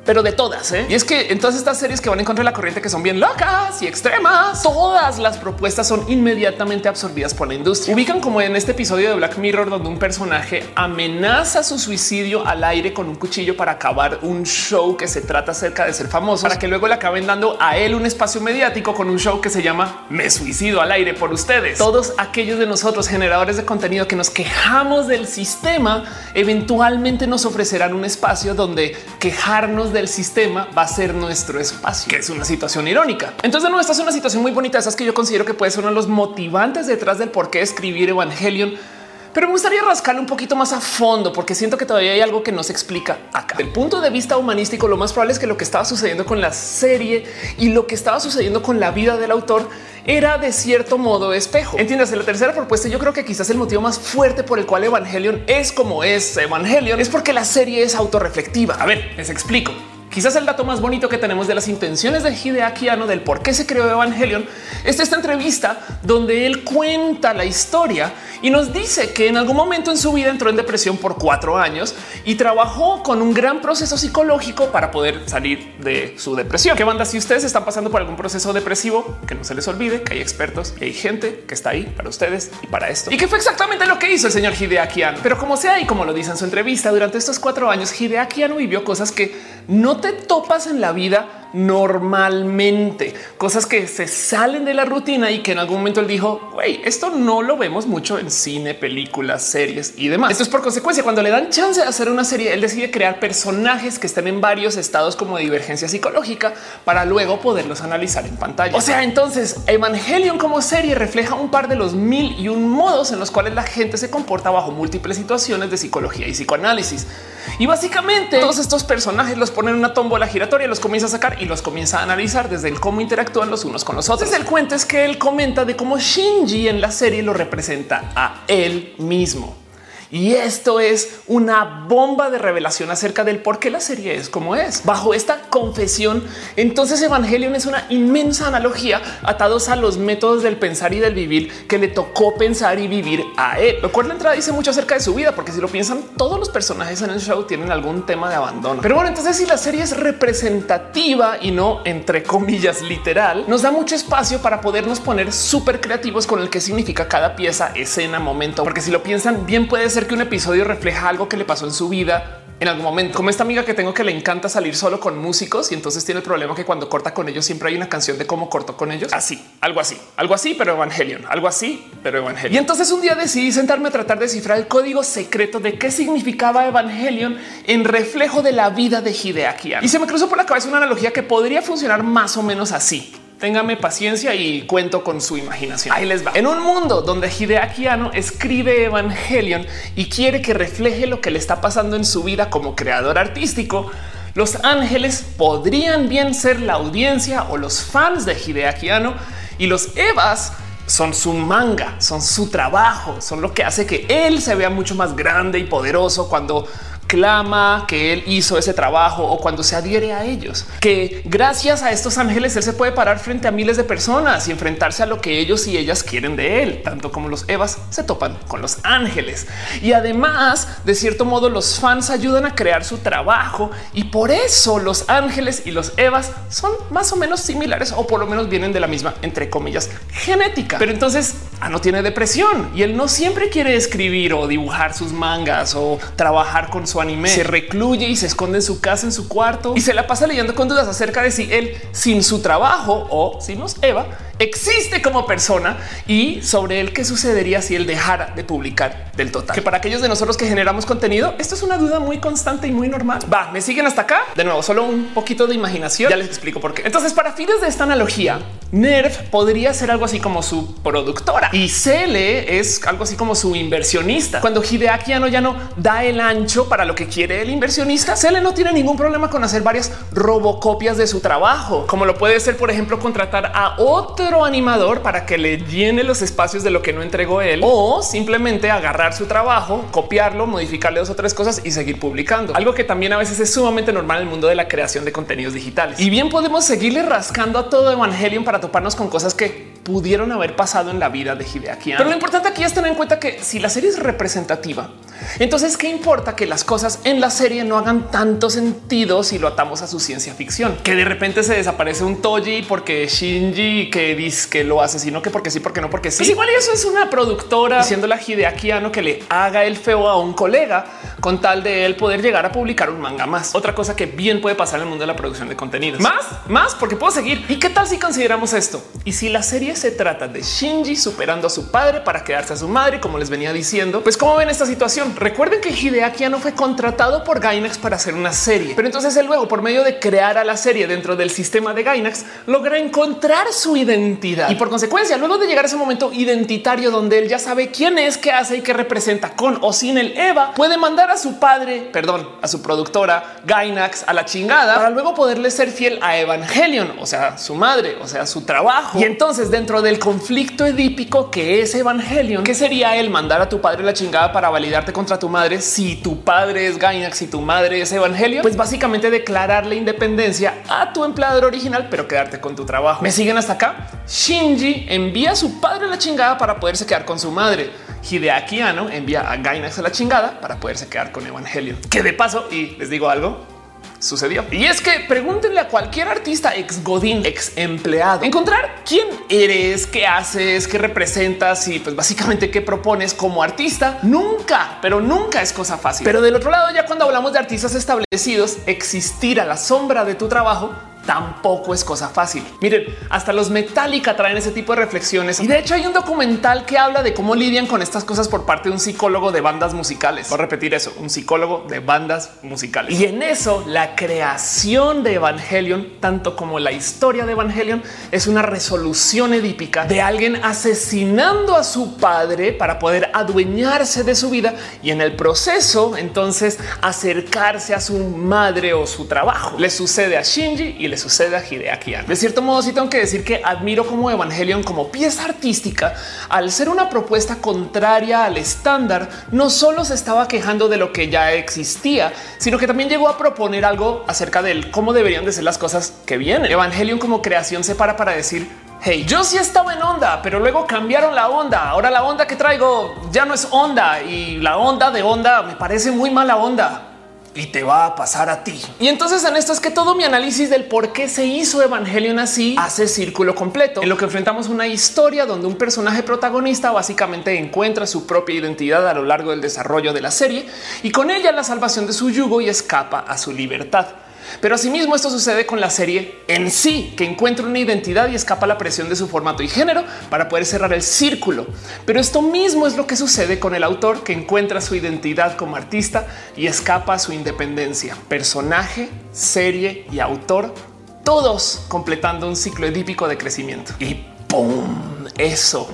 Pero de todas. ¿eh? Y es que en todas estas series que van en contra de la corriente, que son bien locas y extremas, todas las propuestas son inmediatamente absorbidas por la industria. Ubican como en este episodio de Black Mirror, donde un personaje amenaza su suicidio al aire con un cuchillo para acabar un show que se trata acerca de ser famoso, para que luego le acaben dando a él un espacio mediático con un show que se llama Me suicido al aire por ustedes. Todos aquellos de nosotros generadores de contenido que nos quejamos del sistema, eventualmente nos ofrecerán un espacio donde quejarnos del sistema va a ser nuestro espacio, que es una situación irónica. Entonces, no, esta es una situación muy bonita. Esas que yo considero que puede ser uno de los motivantes detrás del por qué escribir Evangelion pero me gustaría rascarle un poquito más a fondo porque siento que todavía hay algo que no se explica acá. Del punto de vista humanístico, lo más probable es que lo que estaba sucediendo con la serie y lo que estaba sucediendo con la vida del autor era de cierto modo espejo. Entiendes, la tercera propuesta, yo creo que quizás el motivo más fuerte por el cual Evangelion es como es Evangelion es porque la serie es autorreflectiva. A ver, les explico. Quizás el dato más bonito que tenemos de las intenciones de Hideaki Anno del por qué se creó Evangelion es esta entrevista donde él cuenta la historia y nos dice que en algún momento en su vida entró en depresión por cuatro años y trabajó con un gran proceso psicológico para poder salir de su depresión. ¿Qué banda? Si ustedes están pasando por algún proceso depresivo, que no se les olvide que hay expertos y hay gente que está ahí para ustedes y para esto. Y que fue exactamente lo que hizo el señor Hideaki Anno. Pero como sea y como lo dice en su entrevista, durante estos cuatro años Hideaki Anno vivió cosas que no te topas en la vida normalmente, cosas que se salen de la rutina y que en algún momento él dijo, güey, esto no lo vemos mucho en cine, películas, series y demás. Esto es por consecuencia, cuando le dan chance de hacer una serie, él decide crear personajes que estén en varios estados como divergencia psicológica para luego poderlos analizar en pantalla. O sea, entonces Evangelion como serie refleja un par de los mil y un modos en los cuales la gente se comporta bajo múltiples situaciones de psicología y psicoanálisis. Y básicamente todos estos personajes los ponen en una tómbola giratoria, los comienza a sacar y los comienza a analizar desde el cómo interactúan los unos con los otros. El cuento es que él comenta de cómo Shinji en la serie lo representa a él mismo. Y esto es una bomba de revelación acerca del por qué la serie es como es. Bajo esta confesión, entonces Evangelion es una inmensa analogía atados a los métodos del pensar y del vivir que le tocó pensar y vivir a él. Lo cual la entrada dice mucho acerca de su vida, porque si lo piensan, todos los personajes en el show tienen algún tema de abandono. Pero bueno, entonces si la serie es representativa y no entre comillas literal, nos da mucho espacio para podernos poner súper creativos con el que significa cada pieza, escena, momento. Porque si lo piensan, bien puede ser que un episodio refleja algo que le pasó en su vida en algún momento, como esta amiga que tengo que le encanta salir solo con músicos y entonces tiene el problema que cuando corta con ellos siempre hay una canción de cómo cortó con ellos. Así, algo así, algo así, pero Evangelion, algo así, pero Evangelion. Y entonces un día decidí sentarme a tratar de descifrar el código secreto de qué significaba Evangelion en reflejo de la vida de Hideaki. Y se me cruzó por la cabeza una analogía que podría funcionar más o menos así. Téngame paciencia y cuento con su imaginación. Ahí les va. En un mundo donde Hideaki Anno escribe Evangelion y quiere que refleje lo que le está pasando en su vida como creador artístico, los ángeles podrían bien ser la audiencia o los fans de Hideaki Anno y los Evas son su manga, son su trabajo, son lo que hace que él se vea mucho más grande y poderoso cuando clama que él hizo ese trabajo o cuando se adhiere a ellos, que gracias a estos ángeles él se puede parar frente a miles de personas y enfrentarse a lo que ellos y ellas quieren de él, tanto como los Evas se topan con los ángeles. Y además, de cierto modo, los fans ayudan a crear su trabajo y por eso los ángeles y los Evas son más o menos similares o por lo menos vienen de la misma, entre comillas, genética. Pero entonces ah, no tiene depresión y él no siempre quiere escribir o dibujar sus mangas o trabajar con su anime. Se recluye y se esconde en su casa, en su cuarto y se la pasa leyendo con dudas acerca de si él sin su trabajo o si nos Eva existe como persona y sobre él qué sucedería si él dejara de publicar del total. Que para aquellos de nosotros que generamos contenido, esto es una duda muy constante y muy normal. Va, me siguen hasta acá. De nuevo, solo un poquito de imaginación. Ya les explico por qué. Entonces, para fines de esta analogía, Nerf podría ser algo así como su productora y Cele es algo así como su inversionista. Cuando Hideaki Anno ya no da el ancho para lo que quiere el inversionista, Cele no tiene ningún problema con hacer varias robocopias de su trabajo, como lo puede ser, por ejemplo, contratar a otro animador para que le llene los espacios de lo que no entregó él o simplemente agarrar su trabajo, copiarlo, modificarle dos o tres cosas y seguir publicando. Algo que también a veces es sumamente normal en el mundo de la creación de contenidos digitales. Y bien podemos seguirle rascando a todo Evangelion para toparnos con cosas que pudieron haber pasado en la vida de Hideaki. Pero lo importante aquí es tener en cuenta que si la serie es representativa, Entonces, ¿qué importa que las cosas en la serie no hagan tanto sentido si lo atamos a su ciencia ficción? Que de repente se desaparece un Toji porque Shinji que dice que lo asesinó, que porque sí, porque no, porque sí. Pues igual eso es una productora diciendo la Hideaki Anno que le haga el feo a un colega con tal de él poder llegar a publicar un manga más. Otra cosa que bien puede pasar en el mundo de la producción de contenidos. Más, más, porque puedo seguir. ¿Y qué tal si consideramos esto? Y si la serie se trata de Shinji superando a su padre para quedarse a su madre, como les venía diciendo, pues cómo ven esta situación. Recuerden que Hideaki Anno fue contratado por Gainax para hacer una serie, pero entonces él luego, por medio de crear a la serie dentro del sistema de Gainax, logra encontrar su identidad y por consecuencia, luego de llegar a ese momento identitario donde él ya sabe quién es, qué hace y qué representa con o sin el Eva, puede mandar a su padre, perdón, a su productora Gainax a la chingada para luego poderle ser fiel a Evangelion, o sea, su madre, o sea, su trabajo. Y entonces dentro del conflicto edípico que es Evangelion, ¿qué sería el mandar a tu padre la chingada para validarte contra tu madre si tu padre es Gainax y tu madre es Evangelion? Pues básicamente declararle independencia a tu empleador original, pero quedarte con tu trabajo. ¿Me siguen hasta acá? Shinji envía a su padre a la chingada para poderse quedar con su madre. Hideaki Anno envía a Gainax a la chingada para poderse quedar con Evangelion. Que de paso, y les digo algo, sucedió. Y es que pregúntenle a cualquier artista ex Godín, ex empleado, encontrar quién eres, qué haces, qué representas y pues básicamente qué propones como artista. Nunca, pero nunca es cosa fácil. Pero del otro lado, ya cuando hablamos de artistas establecidos, existir a la sombra de tu trabajo tampoco es cosa fácil. Miren, hasta los Metallica traen ese tipo de reflexiones y de hecho hay un documental que habla de cómo lidian con estas cosas por parte de un psicólogo de bandas musicales. Voy a repetir eso, un psicólogo de bandas musicales. Y en eso la creación de Evangelion, tanto como la historia de Evangelion, es una resolución edípica de alguien asesinando a su padre para poder adueñarse de su vida y en el proceso entonces acercarse a su madre o su trabajo. Le sucede a Shinji y le sucede a Hideaki. De cierto modo, sí tengo que decir que admiro como Evangelion como pieza artística, al ser una propuesta contraria al estándar, no solo se estaba quejando de lo que ya existía, sino que también llegó a proponer algo acerca del cómo deberían de ser las cosas que vienen. Evangelion como creación se para para decir Hey, yo sí estaba en onda, pero luego cambiaron la onda. Ahora la onda que traigo ya no es onda y la onda de onda me parece muy mala onda y te va a pasar a ti. Y entonces en esto es que todo mi análisis del por qué se hizo Evangelion así hace círculo completo, en lo que enfrentamos una historia donde un personaje protagonista básicamente encuentra su propia identidad a lo largo del desarrollo de la serie y con ella la salvación de su yugo y escapa a su libertad. Pero asimismo esto sucede con la serie en sí, que encuentra una identidad y escapa a la presión de su formato y género para poder cerrar el círculo. Pero esto mismo es lo que sucede con el autor que encuentra su identidad como artista y escapa a su independencia. Personaje, serie y autor, todos completando un ciclo edípico de crecimiento. Y ¡pum! Eso.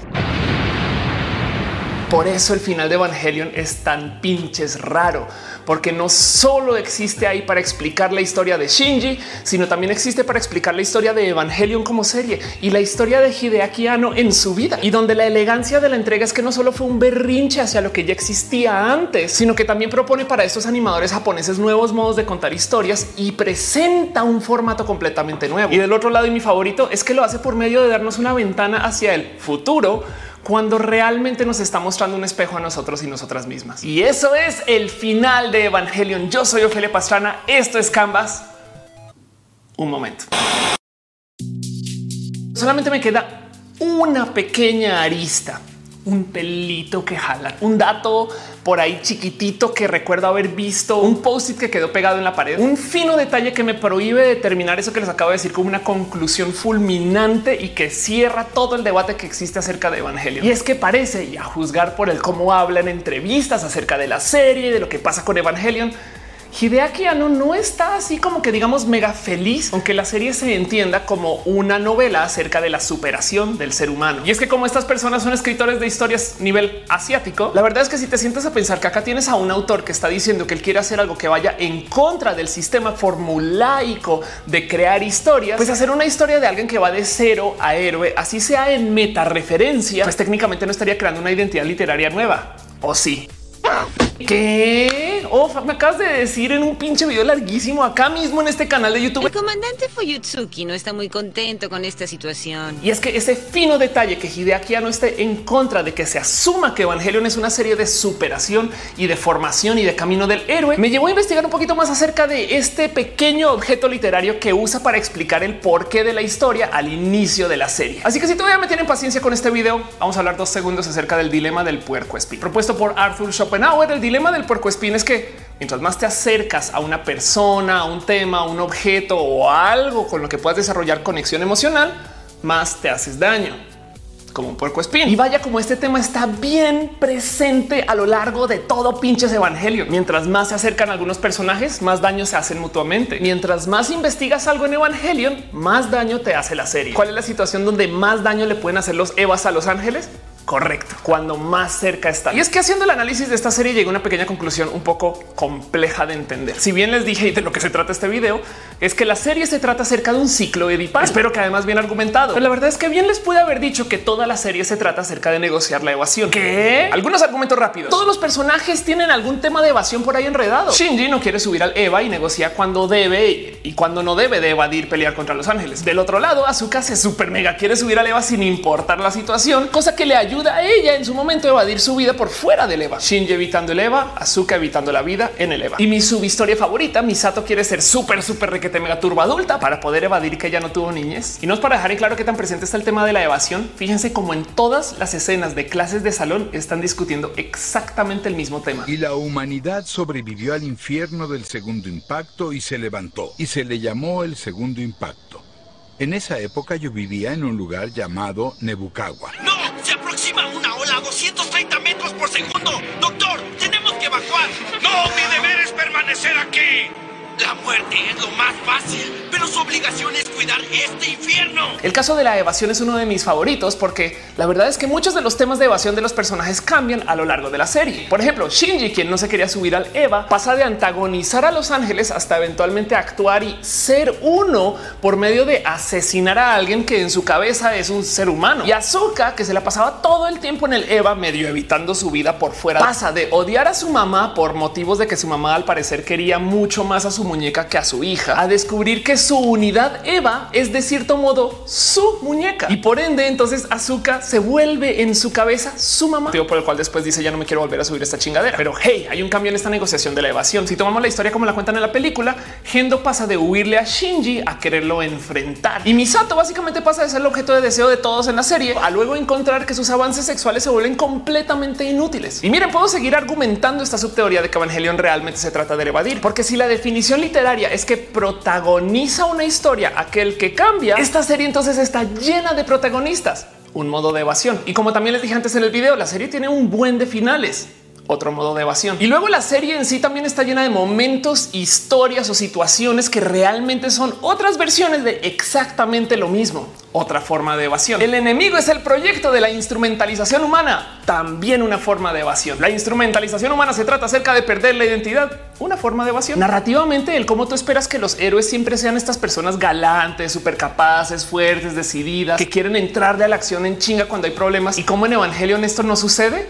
Por eso el final de Evangelion es tan pinches raro, porque no solo existe ahí para explicar la historia de Shinji, sino también existe para explicar la historia de Evangelion como serie y la historia de Hideaki Anno en su vida y donde la elegancia de la entrega es que no solo fue un berrinche hacia lo que ya existía antes, sino que también propone para estos animadores japoneses nuevos modos de contar historias y presenta un formato completamente nuevo. Y del otro lado, y mi favorito es que lo hace por medio de darnos una ventana hacia el futuro cuando realmente nos está mostrando un espejo a nosotros y nosotras mismas. Y eso es el final de Evangelion. Yo soy Ofelia Pastrana. Esto es Canvas. Un momento. Solamente me queda una pequeña arista, un pelito que jala, un dato por ahí chiquitito que recuerdo haber visto, un post-it que quedó pegado en la pared, un fino detalle que me prohíbe determinar eso que les acabo de decir como una conclusión fulminante y que cierra todo el debate que existe acerca de Evangelion. Y es que parece, y a juzgar por el cómo hablan entrevistas acerca de la serie, de lo que pasa con Evangelion, Hideaki Anno no está así como que digamos mega feliz, aunque la serie se entienda como una novela acerca de la superación del ser humano. Y es que como estas personas son escritores de historias nivel asiático, la verdad es que si te sientas a pensar que acá tienes a un autor que está diciendo que él quiere hacer algo que vaya en contra del sistema formulaico de crear historias, pues hacer una historia de alguien que va de cero a héroe, así sea en meta referencia, pues técnicamente no estaría creando una identidad literaria nueva. ¿O sí? ¿Qué? Oh, me acabas de decir en un pinche video larguísimo acá mismo en este canal de YouTube. El comandante Fuyutsuki no está muy contento con esta situación. Y es que ese fino detalle que Hideaki no esté en contra de que se asuma que Evangelion es una serie de superación y de formación y de camino del héroe, me llevó a investigar un poquito más acerca de este pequeño objeto literario que usa para explicar el porqué de la historia al inicio de la serie. Así que si todavía me tienen paciencia con este video, vamos a hablar dos segundos acerca del dilema del puerco espín. Propuesto por Arthur Schopenhauer, el dilema del puerco espín es que mientras más te acercas a una persona, a un tema, a un objeto o algo con lo que puedas desarrollar conexión emocional, más te haces daño como un puerco espín. Y vaya como este tema está bien presente a lo largo de todo pinches evangelio. Mientras más se acercan algunos personajes, más daño se hacen mutuamente. Mientras más investigas algo en Evangelion, más daño te hace la serie. ¿Cuál es la situación donde más daño le pueden hacer los Evas a los ángeles? Correcto, cuando más cerca está. Y es que haciendo el análisis de esta serie llega a una pequeña conclusión un poco compleja de entender. Si bien les dije de lo que se trata este video, es que la serie se trata acerca de un ciclo edipal. Espero que además bien argumentado. Pero la verdad es que bien les puede haber dicho que toda la serie se trata acerca de negociar la evasión. ¿Qué? Algunos argumentos rápidos. Todos los personajes tienen algún tema de evasión por ahí enredado. Shinji no quiere subir al Eva y negocia cuando debe y cuando no debe de evadir pelear contra los ángeles. Del otro lado, Azuka se super mega quiere subir al Eva sin importar la situación, cosa que le ayuda a ella en su momento a evadir su vida por fuera del Eva. Shinji evitando el Eva, Azuka evitando la vida en el Eva. Y mi subhistoria favorita, Misato quiere ser súper, súper requete mega turbo adulta para poder evadir que ella no tuvo niñez. Y no es para dejar en claro que tan presente está el tema de la evasión. Fíjense como en todas las escenas de clases de salón están discutiendo exactamente el mismo tema. Y la humanidad sobrevivió al infierno del segundo impacto y se levantó y se le llamó el segundo impacto. En esa época yo vivía en un lugar llamado Nebukawa. ¡No! ¡Se aproxima una ola a 230 metros por segundo! ¡Doctor! ¡Tenemos que evacuar! ¡No! ¡Mi deber es permanecer aquí! La muerte es lo más fácil, pero su obligación es cuidar este infierno. El caso de la evasión es uno de mis favoritos porque la verdad es que muchos de los temas de evasión de los personajes cambian a lo largo de la serie. Por ejemplo, Shinji, quien no se quería subir al Eva, pasa de antagonizar a los ángeles hasta eventualmente actuar y ser uno por medio de asesinar a alguien que en su cabeza es un ser humano. Y Azuka, que se la pasaba todo el tiempo en el Eva, medio evitando su vida por fuera, pasa de odiar a su mamá por motivos de que su mamá al parecer quería mucho más a su muñeca que a su hija, a descubrir que su unidad Eva es de cierto modo su muñeca y por ende entonces Azuka se vuelve en su cabeza su mamá, por el cual después dice ya no me quiero volver a subir esta chingadera. Pero hey, hay un cambio en esta negociación de la evasión. Si tomamos la historia como la cuentan en la película, Gendo pasa de huirle a Shinji a quererlo enfrentar y Misato básicamente pasa de ser el objeto de deseo de todos en la serie a luego encontrar que sus avances sexuales se vuelven completamente inútiles. Y miren, puedo seguir argumentando esta subteoría de que Evangelion realmente se trata de evadir, porque si la definición literaria es que protagoniza una historia aquel que cambia, esta serie entonces está llena de protagonistas, un modo de evasión. Y como también les dije antes en el video, la serie tiene un buen de finales otro modo de evasión. Y luego la serie en sí también está llena de momentos, historias o situaciones que realmente son otras versiones de exactamente lo mismo. Otra forma de evasión. El enemigo es el proyecto de la instrumentalización humana, también una forma de evasión. La instrumentalización humana se trata acerca de perder la identidad, una forma de evasión. Narrativamente, el cómo tú esperas que los héroes siempre sean estas personas galantes, súper capaces, fuertes, decididas, que quieren entrarle a la acción en chinga cuando hay problemas. Y como en Evangelion esto no sucede,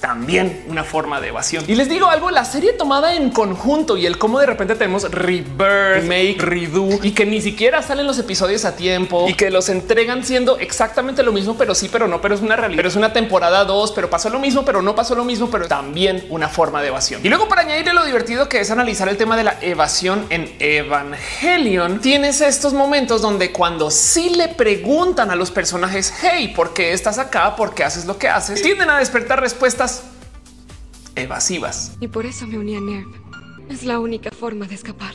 también una forma de evasión. Y les digo algo, la serie tomada en conjunto y el cómo de repente tenemos rebirth, make, redo y que ni siquiera salen los episodios a tiempo y que los entregan siendo exactamente lo mismo, pero sí, pero no, pero es una realidad. Pero es una temporada dos, pero pasó lo mismo, pero no pasó lo mismo, pero también una forma de evasión. Y luego para añadirle lo divertido que es analizar el tema de la evasión en Evangelion, tienes estos momentos donde cuando sí le preguntan a los personajes, hey, ¿por qué estás acá? ¿Por qué haces lo que haces? Tienden a despertar respuestas evasivas. Y por eso me uní a NERV. Es la única forma de escapar.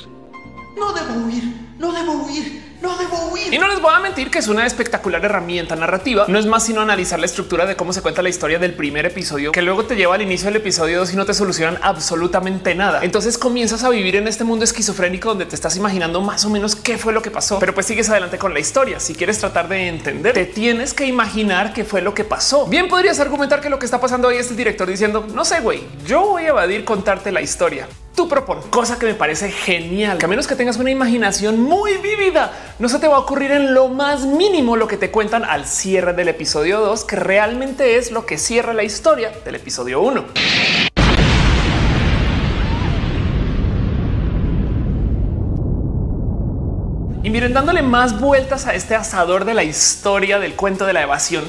No debo huir, no debo huir, no debo huir. Y no les voy a mentir que es una espectacular herramienta narrativa. No es más sino analizar la estructura de cómo se cuenta la historia del primer episodio, que luego te lleva al inicio del episodio 2 y no te solucionan absolutamente nada. Entonces comienzas a vivir en este mundo esquizofrénico donde te estás imaginando más o menos qué fue lo que pasó, pero pues sigues adelante con la historia. Si quieres tratar de entender, te tienes que imaginar qué fue lo que pasó. Bien podrías argumentar que lo que está pasando ahí es el director diciendo, no sé, güey, yo voy a evadir contarte la historia tú propones, cosa que me parece genial. Que a menos que tengas una imaginación muy vívida, no se te va a ocurrir en lo más mínimo lo que te cuentan al cierre del episodio 2, que realmente es lo que cierra la historia del episodio 1. Y miren, dándole más vueltas a este asador de la historia del cuento de la evasión,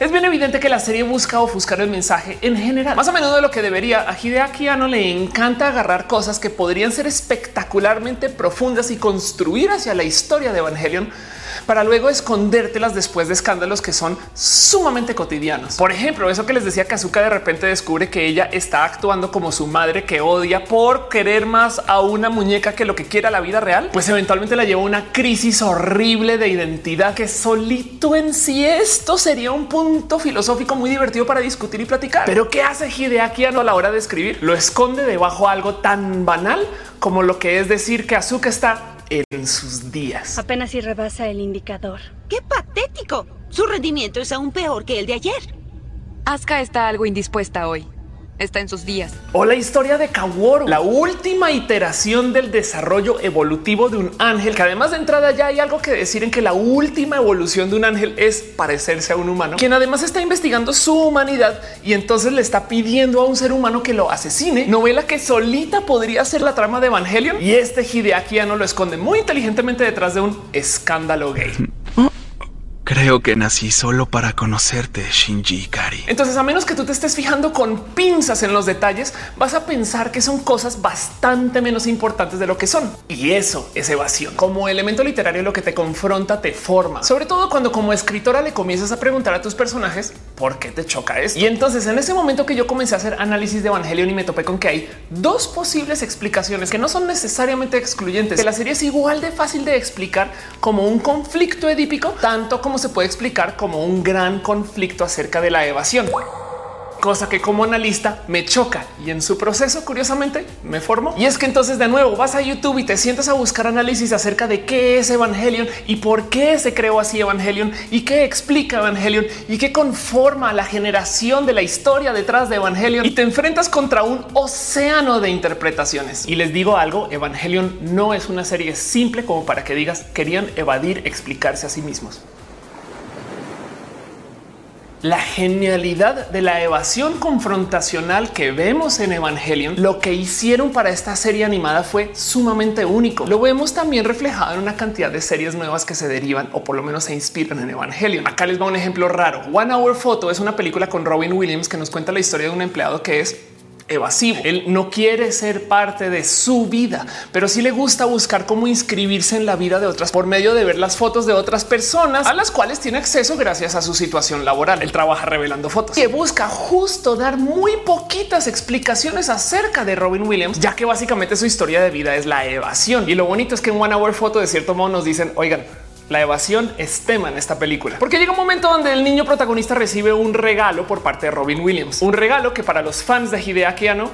es bien evidente que la serie busca ofuscar el mensaje en general. Más a menudo de lo que debería. A Hideaki Anno le encanta agarrar cosas que podrían ser espectacularmente profundas y construir hacia la historia de Evangelion para luego escondértelas después de escándalos que son sumamente cotidianos. Por ejemplo, eso que les decía que Azuka de repente descubre que ella está actuando como su madre que odia por querer más a una muñeca que lo que quiera la vida real, pues eventualmente la lleva a una crisis horrible de identidad que solito en sí esto sería un punto filosófico muy divertido para discutir y platicar. Pero ¿qué hace Hideaki a la hora de escribir? Lo esconde debajo de algo tan banal como lo que es decir que Azuka está en sus días. Apenas si rebasa el indicador. ¡Qué patético! Su rendimiento es aún peor que el de ayer. Asuka está algo indispuesta hoy. Está en sus días. O la historia de Kaworu, la última iteración del desarrollo evolutivo de un ángel, que además de entrada ya hay algo que decir en que la última evolución de un ángel es parecerse a un humano, quien además está investigando su humanidad y entonces le está pidiendo a un ser humano que lo asesine. Novela que solita podría ser la trama de Evangelion y este Hideaki ya no lo esconde muy inteligentemente detrás de un escándalo gay. Creo que nací solo para conocerte, Shinji Ikari. Entonces, a menos que tú te estés fijando con pinzas en los detalles, vas a pensar que son cosas bastante menos importantes de lo que son. Y eso es evasión. Como elemento literario, lo que te confronta te forma. Sobre todo cuando como escritora le comienzas a preguntar a tus personajes por qué te choca esto. Y entonces, en ese momento que yo comencé a hacer análisis de Evangelion y me topé con que hay dos posibles explicaciones que no son necesariamente excluyentes. Que la serie es igual de fácil de explicar como un conflicto edípico, tanto como se puede explicar como un gran conflicto acerca de la evasión cosa que como analista me choca y en su proceso curiosamente me formo. Y es que entonces de nuevo vas a YouTube y te sientas a buscar análisis acerca de qué es Evangelion y por qué se creó así Evangelion y qué explica Evangelion y qué conforma la generación de la historia detrás de Evangelion y te enfrentas contra un océano de interpretaciones. Y les digo algo, Evangelion no es una serie simple como para que digas querían evadir explicarse a sí mismos. La genialidad de la evasión confrontacional que vemos en Evangelion, lo que hicieron para esta serie animada fue sumamente único. Lo vemos también reflejado en una cantidad de series nuevas que se derivan o por lo menos se inspiran en Evangelion. Acá les va un ejemplo raro. One Hour Photo es una película con Robin Williams que nos cuenta la historia de un empleado que es evasivo. Él no quiere ser parte de su vida, pero sí le gusta buscar cómo inscribirse en la vida de otras por medio de ver las fotos de otras personas a las cuales tiene acceso gracias a su situación laboral. Él trabaja revelando fotos que busca justo dar muy poquitas explicaciones acerca de Robin Williams, ya que básicamente su historia de vida es la evasión. Y lo bonito es que en One Hour Photo de cierto modo nos dicen, oigan, la evasión es tema en esta película, porque llega un momento donde el niño protagonista recibe un regalo por parte de Robin Williams, un regalo que para los fans de Hideaki Anno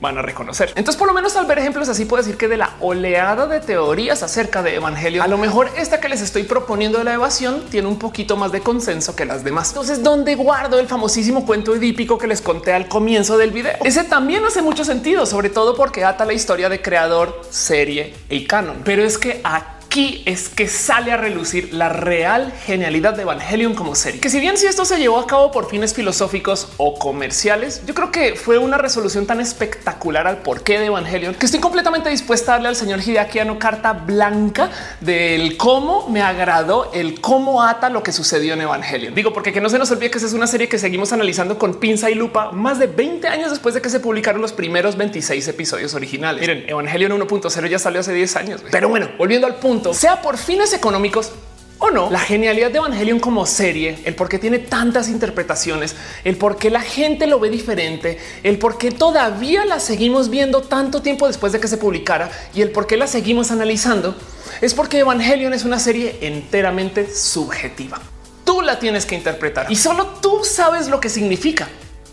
van a reconocer. Entonces, por lo menos al ver ejemplos así, puedo decir que de la oleada de teorías acerca de Evangelio, a lo mejor esta que les estoy proponiendo de la evasión tiene un poquito más de consenso que las demás. Entonces, ¿dónde guardo el famosísimo cuento edípico que les conté al comienzo del video? Ese también hace mucho sentido, sobre todo porque ata la historia de creador, serie y canon. Pero es que aquí aquí es que sale a relucir la real genialidad de Evangelion como serie. Que si bien si esto se llevó a cabo por fines filosóficos o comerciales, yo creo que fue una resolución tan espectacular al porqué de Evangelion que estoy completamente dispuesta a darle al señor Hideaki Anno carta blanca del cómo me agradó el cómo ata lo que sucedió en Evangelion. Digo, porque que no se nos olvide que esa es una serie que seguimos analizando con pinza y lupa más de 20 años después de que se publicaron los primeros 26 episodios originales. Miren, Evangelion 1.0 ya salió hace 10 años. Pero bueno, volviendo al punto, sea por fines económicos o no, la genialidad de Evangelion como serie, el por qué tiene tantas interpretaciones, el por qué la gente lo ve diferente, el por qué todavía la seguimos viendo tanto tiempo después de que se publicara y el por qué la seguimos analizando, es porque Evangelion es una serie enteramente subjetiva. Tú la tienes que interpretar y solo tú sabes lo que significa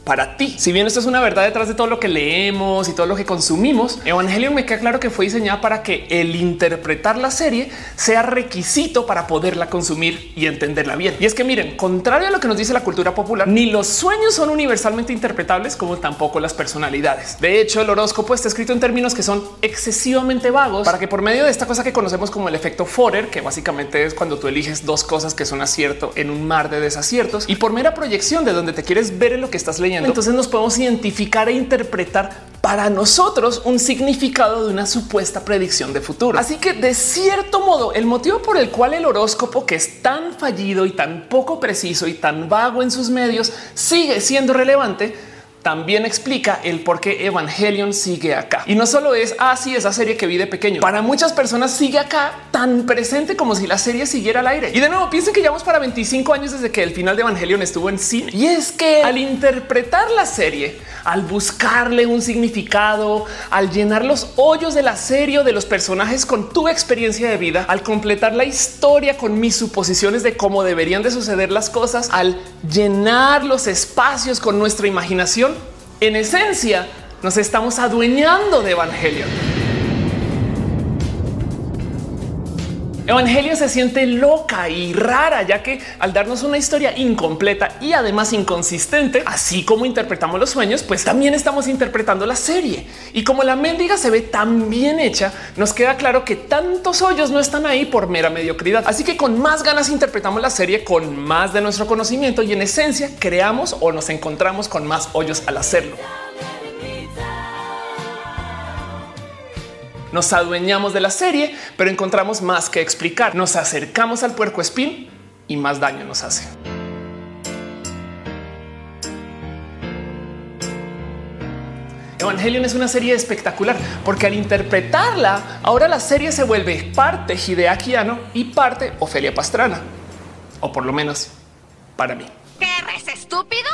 para ti. Si bien esto es una verdad detrás de todo lo que leemos y todo lo que consumimos, Evangelion me queda claro que fue diseñada para que el interpretar la serie sea requisito para poderla consumir y entenderla bien. Y es que miren, contrario a lo que nos dice la cultura popular, ni los sueños son universalmente interpretables como tampoco las personalidades. De hecho, el horóscopo está escrito en términos que son excesivamente vagos para que por medio de esta cosa que conocemos como el efecto Forer, que básicamente es cuando tú eliges dos cosas que son acierto en un mar de desaciertos y por mera proyección de donde te quieres ver en lo que estás leyendo entonces nos podemos identificar e interpretar para nosotros un significado de una supuesta predicción de futuro. Así que de cierto modo, el motivo por el cual el horóscopo que es tan fallido y tan poco preciso y tan vago en sus medios sigue siendo relevante también explica el por qué Evangelion sigue acá. Y no solo es así ah, esa serie que vi de pequeño. Para muchas personas sigue acá tan presente como si la serie siguiera al aire. Y de nuevo piensen que llevamos para 25 años desde que el final de Evangelion estuvo en cine. Y es que al interpretar la serie, al buscarle un significado, al llenar los hoyos de la serie o de los personajes con tu experiencia de vida, al completar la historia con mis suposiciones de cómo deberían de suceder las cosas, al llenar los espacios con nuestra imaginación, en esencia nos estamos adueñando de Evangelion. Evangelio se siente loca y rara, ya que al darnos una historia incompleta y además inconsistente, así como interpretamos los sueños, pues también estamos interpretando la serie. Y como la mendiga se ve tan bien hecha, nos queda claro que tantos hoyos no están ahí por mera mediocridad. Así que con más ganas interpretamos la serie con más de nuestro conocimiento y en esencia creamos o nos encontramos con más hoyos al hacerlo. Nos adueñamos de la serie, pero encontramos más que explicar. Nos acercamos al puerco espín y más daño nos hace. Evangelion es una serie espectacular porque al interpretarla, ahora la serie se vuelve parte Hideaki Anno y parte Ofelia Pastrana, o por lo menos para mí. ¿Qué eres estúpido?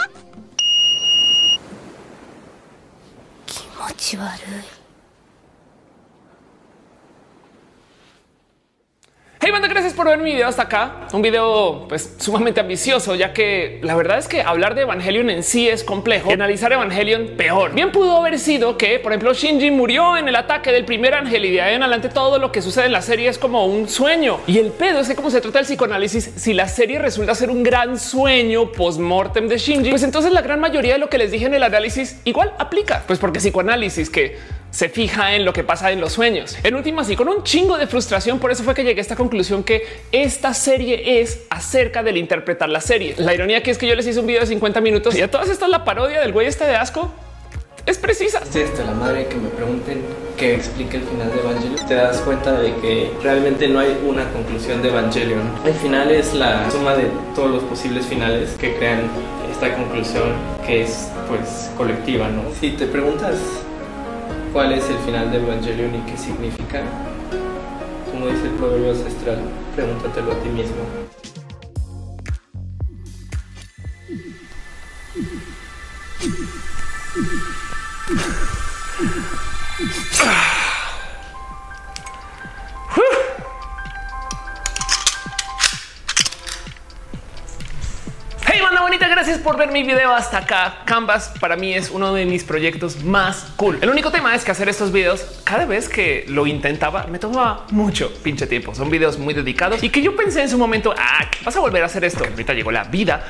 Hey, banda, gracias por ver mi video hasta acá. Un video pues sumamente ambicioso, ya que la verdad es que hablar de Evangelion en sí es complejo y analizar Evangelion peor. Bien pudo haber sido que, por ejemplo, Shinji murió en el ataque del primer ángel y de ahí en adelante todo lo que sucede en la serie es como un sueño. Y el pedo es que como se trata del psicoanálisis, si la serie resulta ser un gran sueño post-mortem de Shinji, pues entonces la gran mayoría de lo que les dije en el análisis igual aplica. Pues porque psicoanálisis que se fija en lo que pasa en los sueños. En últimas, y con un chingo de frustración, por eso fue que llegué a esta conclusión que esta serie es acerca del interpretar la serie. La ironía aquí es que yo les hice un video de 50 minutos y a todas estas la parodia del güey este de asco es precisa. Sí, esta la madre que me pregunten que explique el final de Evangelion, te das cuenta de que realmente no hay una conclusión de Evangelion. El final es la suma de todos los posibles finales que crean esta conclusión que es pues colectiva, ¿no? Si te preguntas cuál es el final de Evangelion y qué significa. Como dice el proverbio ancestral, pregúntatelo a ti mismo. Bonita, gracias por ver mi video hasta acá. Canvas para mí es uno de mis proyectos más cool. El único tema es que hacer estos videos, cada vez que lo intentaba, me tomaba mucho pinche tiempo. Son videos muy dedicados y que yo pensé en su momento, ah, vas a volver a hacer esto. Porque ahorita llegó la vida.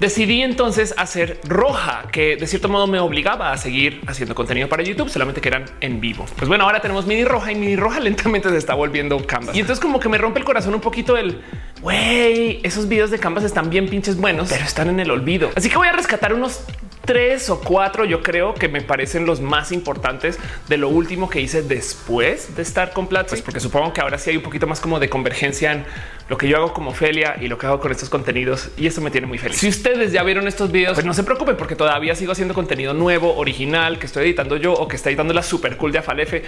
Decidí entonces hacer roja, que de cierto modo me obligaba a seguir haciendo contenido para YouTube, solamente que eran en vivo. Pues bueno, ahora tenemos mini roja y mini roja lentamente se está volviendo Canvas. Y entonces como que me rompe el corazón un poquito el güey, esos videos de Canvas están bien pinches buenos, pero están en el olvido. Así que voy a rescatar unos tres o cuatro, yo creo que me parecen los más importantes de lo último que hice después de estar con Platzi, pues porque supongo que ahora sí hay un poquito más como de convergencia en lo que yo hago como Felia y lo que hago con estos contenidos y eso me tiene muy feliz. Si ustedes ya vieron estos videos, pues no se preocupen porque todavía sigo haciendo contenido nuevo, original, que estoy editando yo o que está editando la super cool de Afalefe.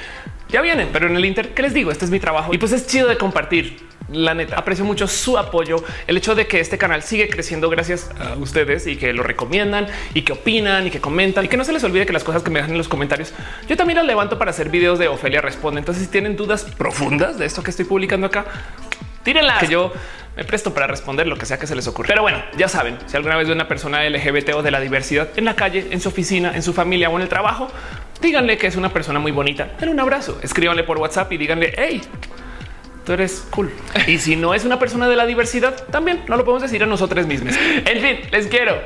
Ya vienen, pero en el Inter, ¿qué les digo? Este es mi trabajo y pues es chido de compartir la neta aprecio mucho su apoyo, el hecho de que este canal sigue creciendo gracias a ustedes y que lo recomiendan y que opinan y que comentan y que no se les olvide que las cosas que me dejan en los comentarios yo también las levanto para hacer videos de Ofelia responde. Entonces, si tienen dudas profundas de esto que estoy publicando acá, tírenla que yo me presto para responder lo que sea que se les ocurra. Pero bueno, ya saben, si alguna vez ve una persona LGBT o de la diversidad en la calle, en su oficina, en su familia o en el trabajo, díganle que es una persona muy bonita. Denle un abrazo, escríbanle por WhatsApp y díganle hey, tú eres cool. Y si no es una persona de la diversidad, también no lo podemos decir a nosotros mismos. En fin, les quiero.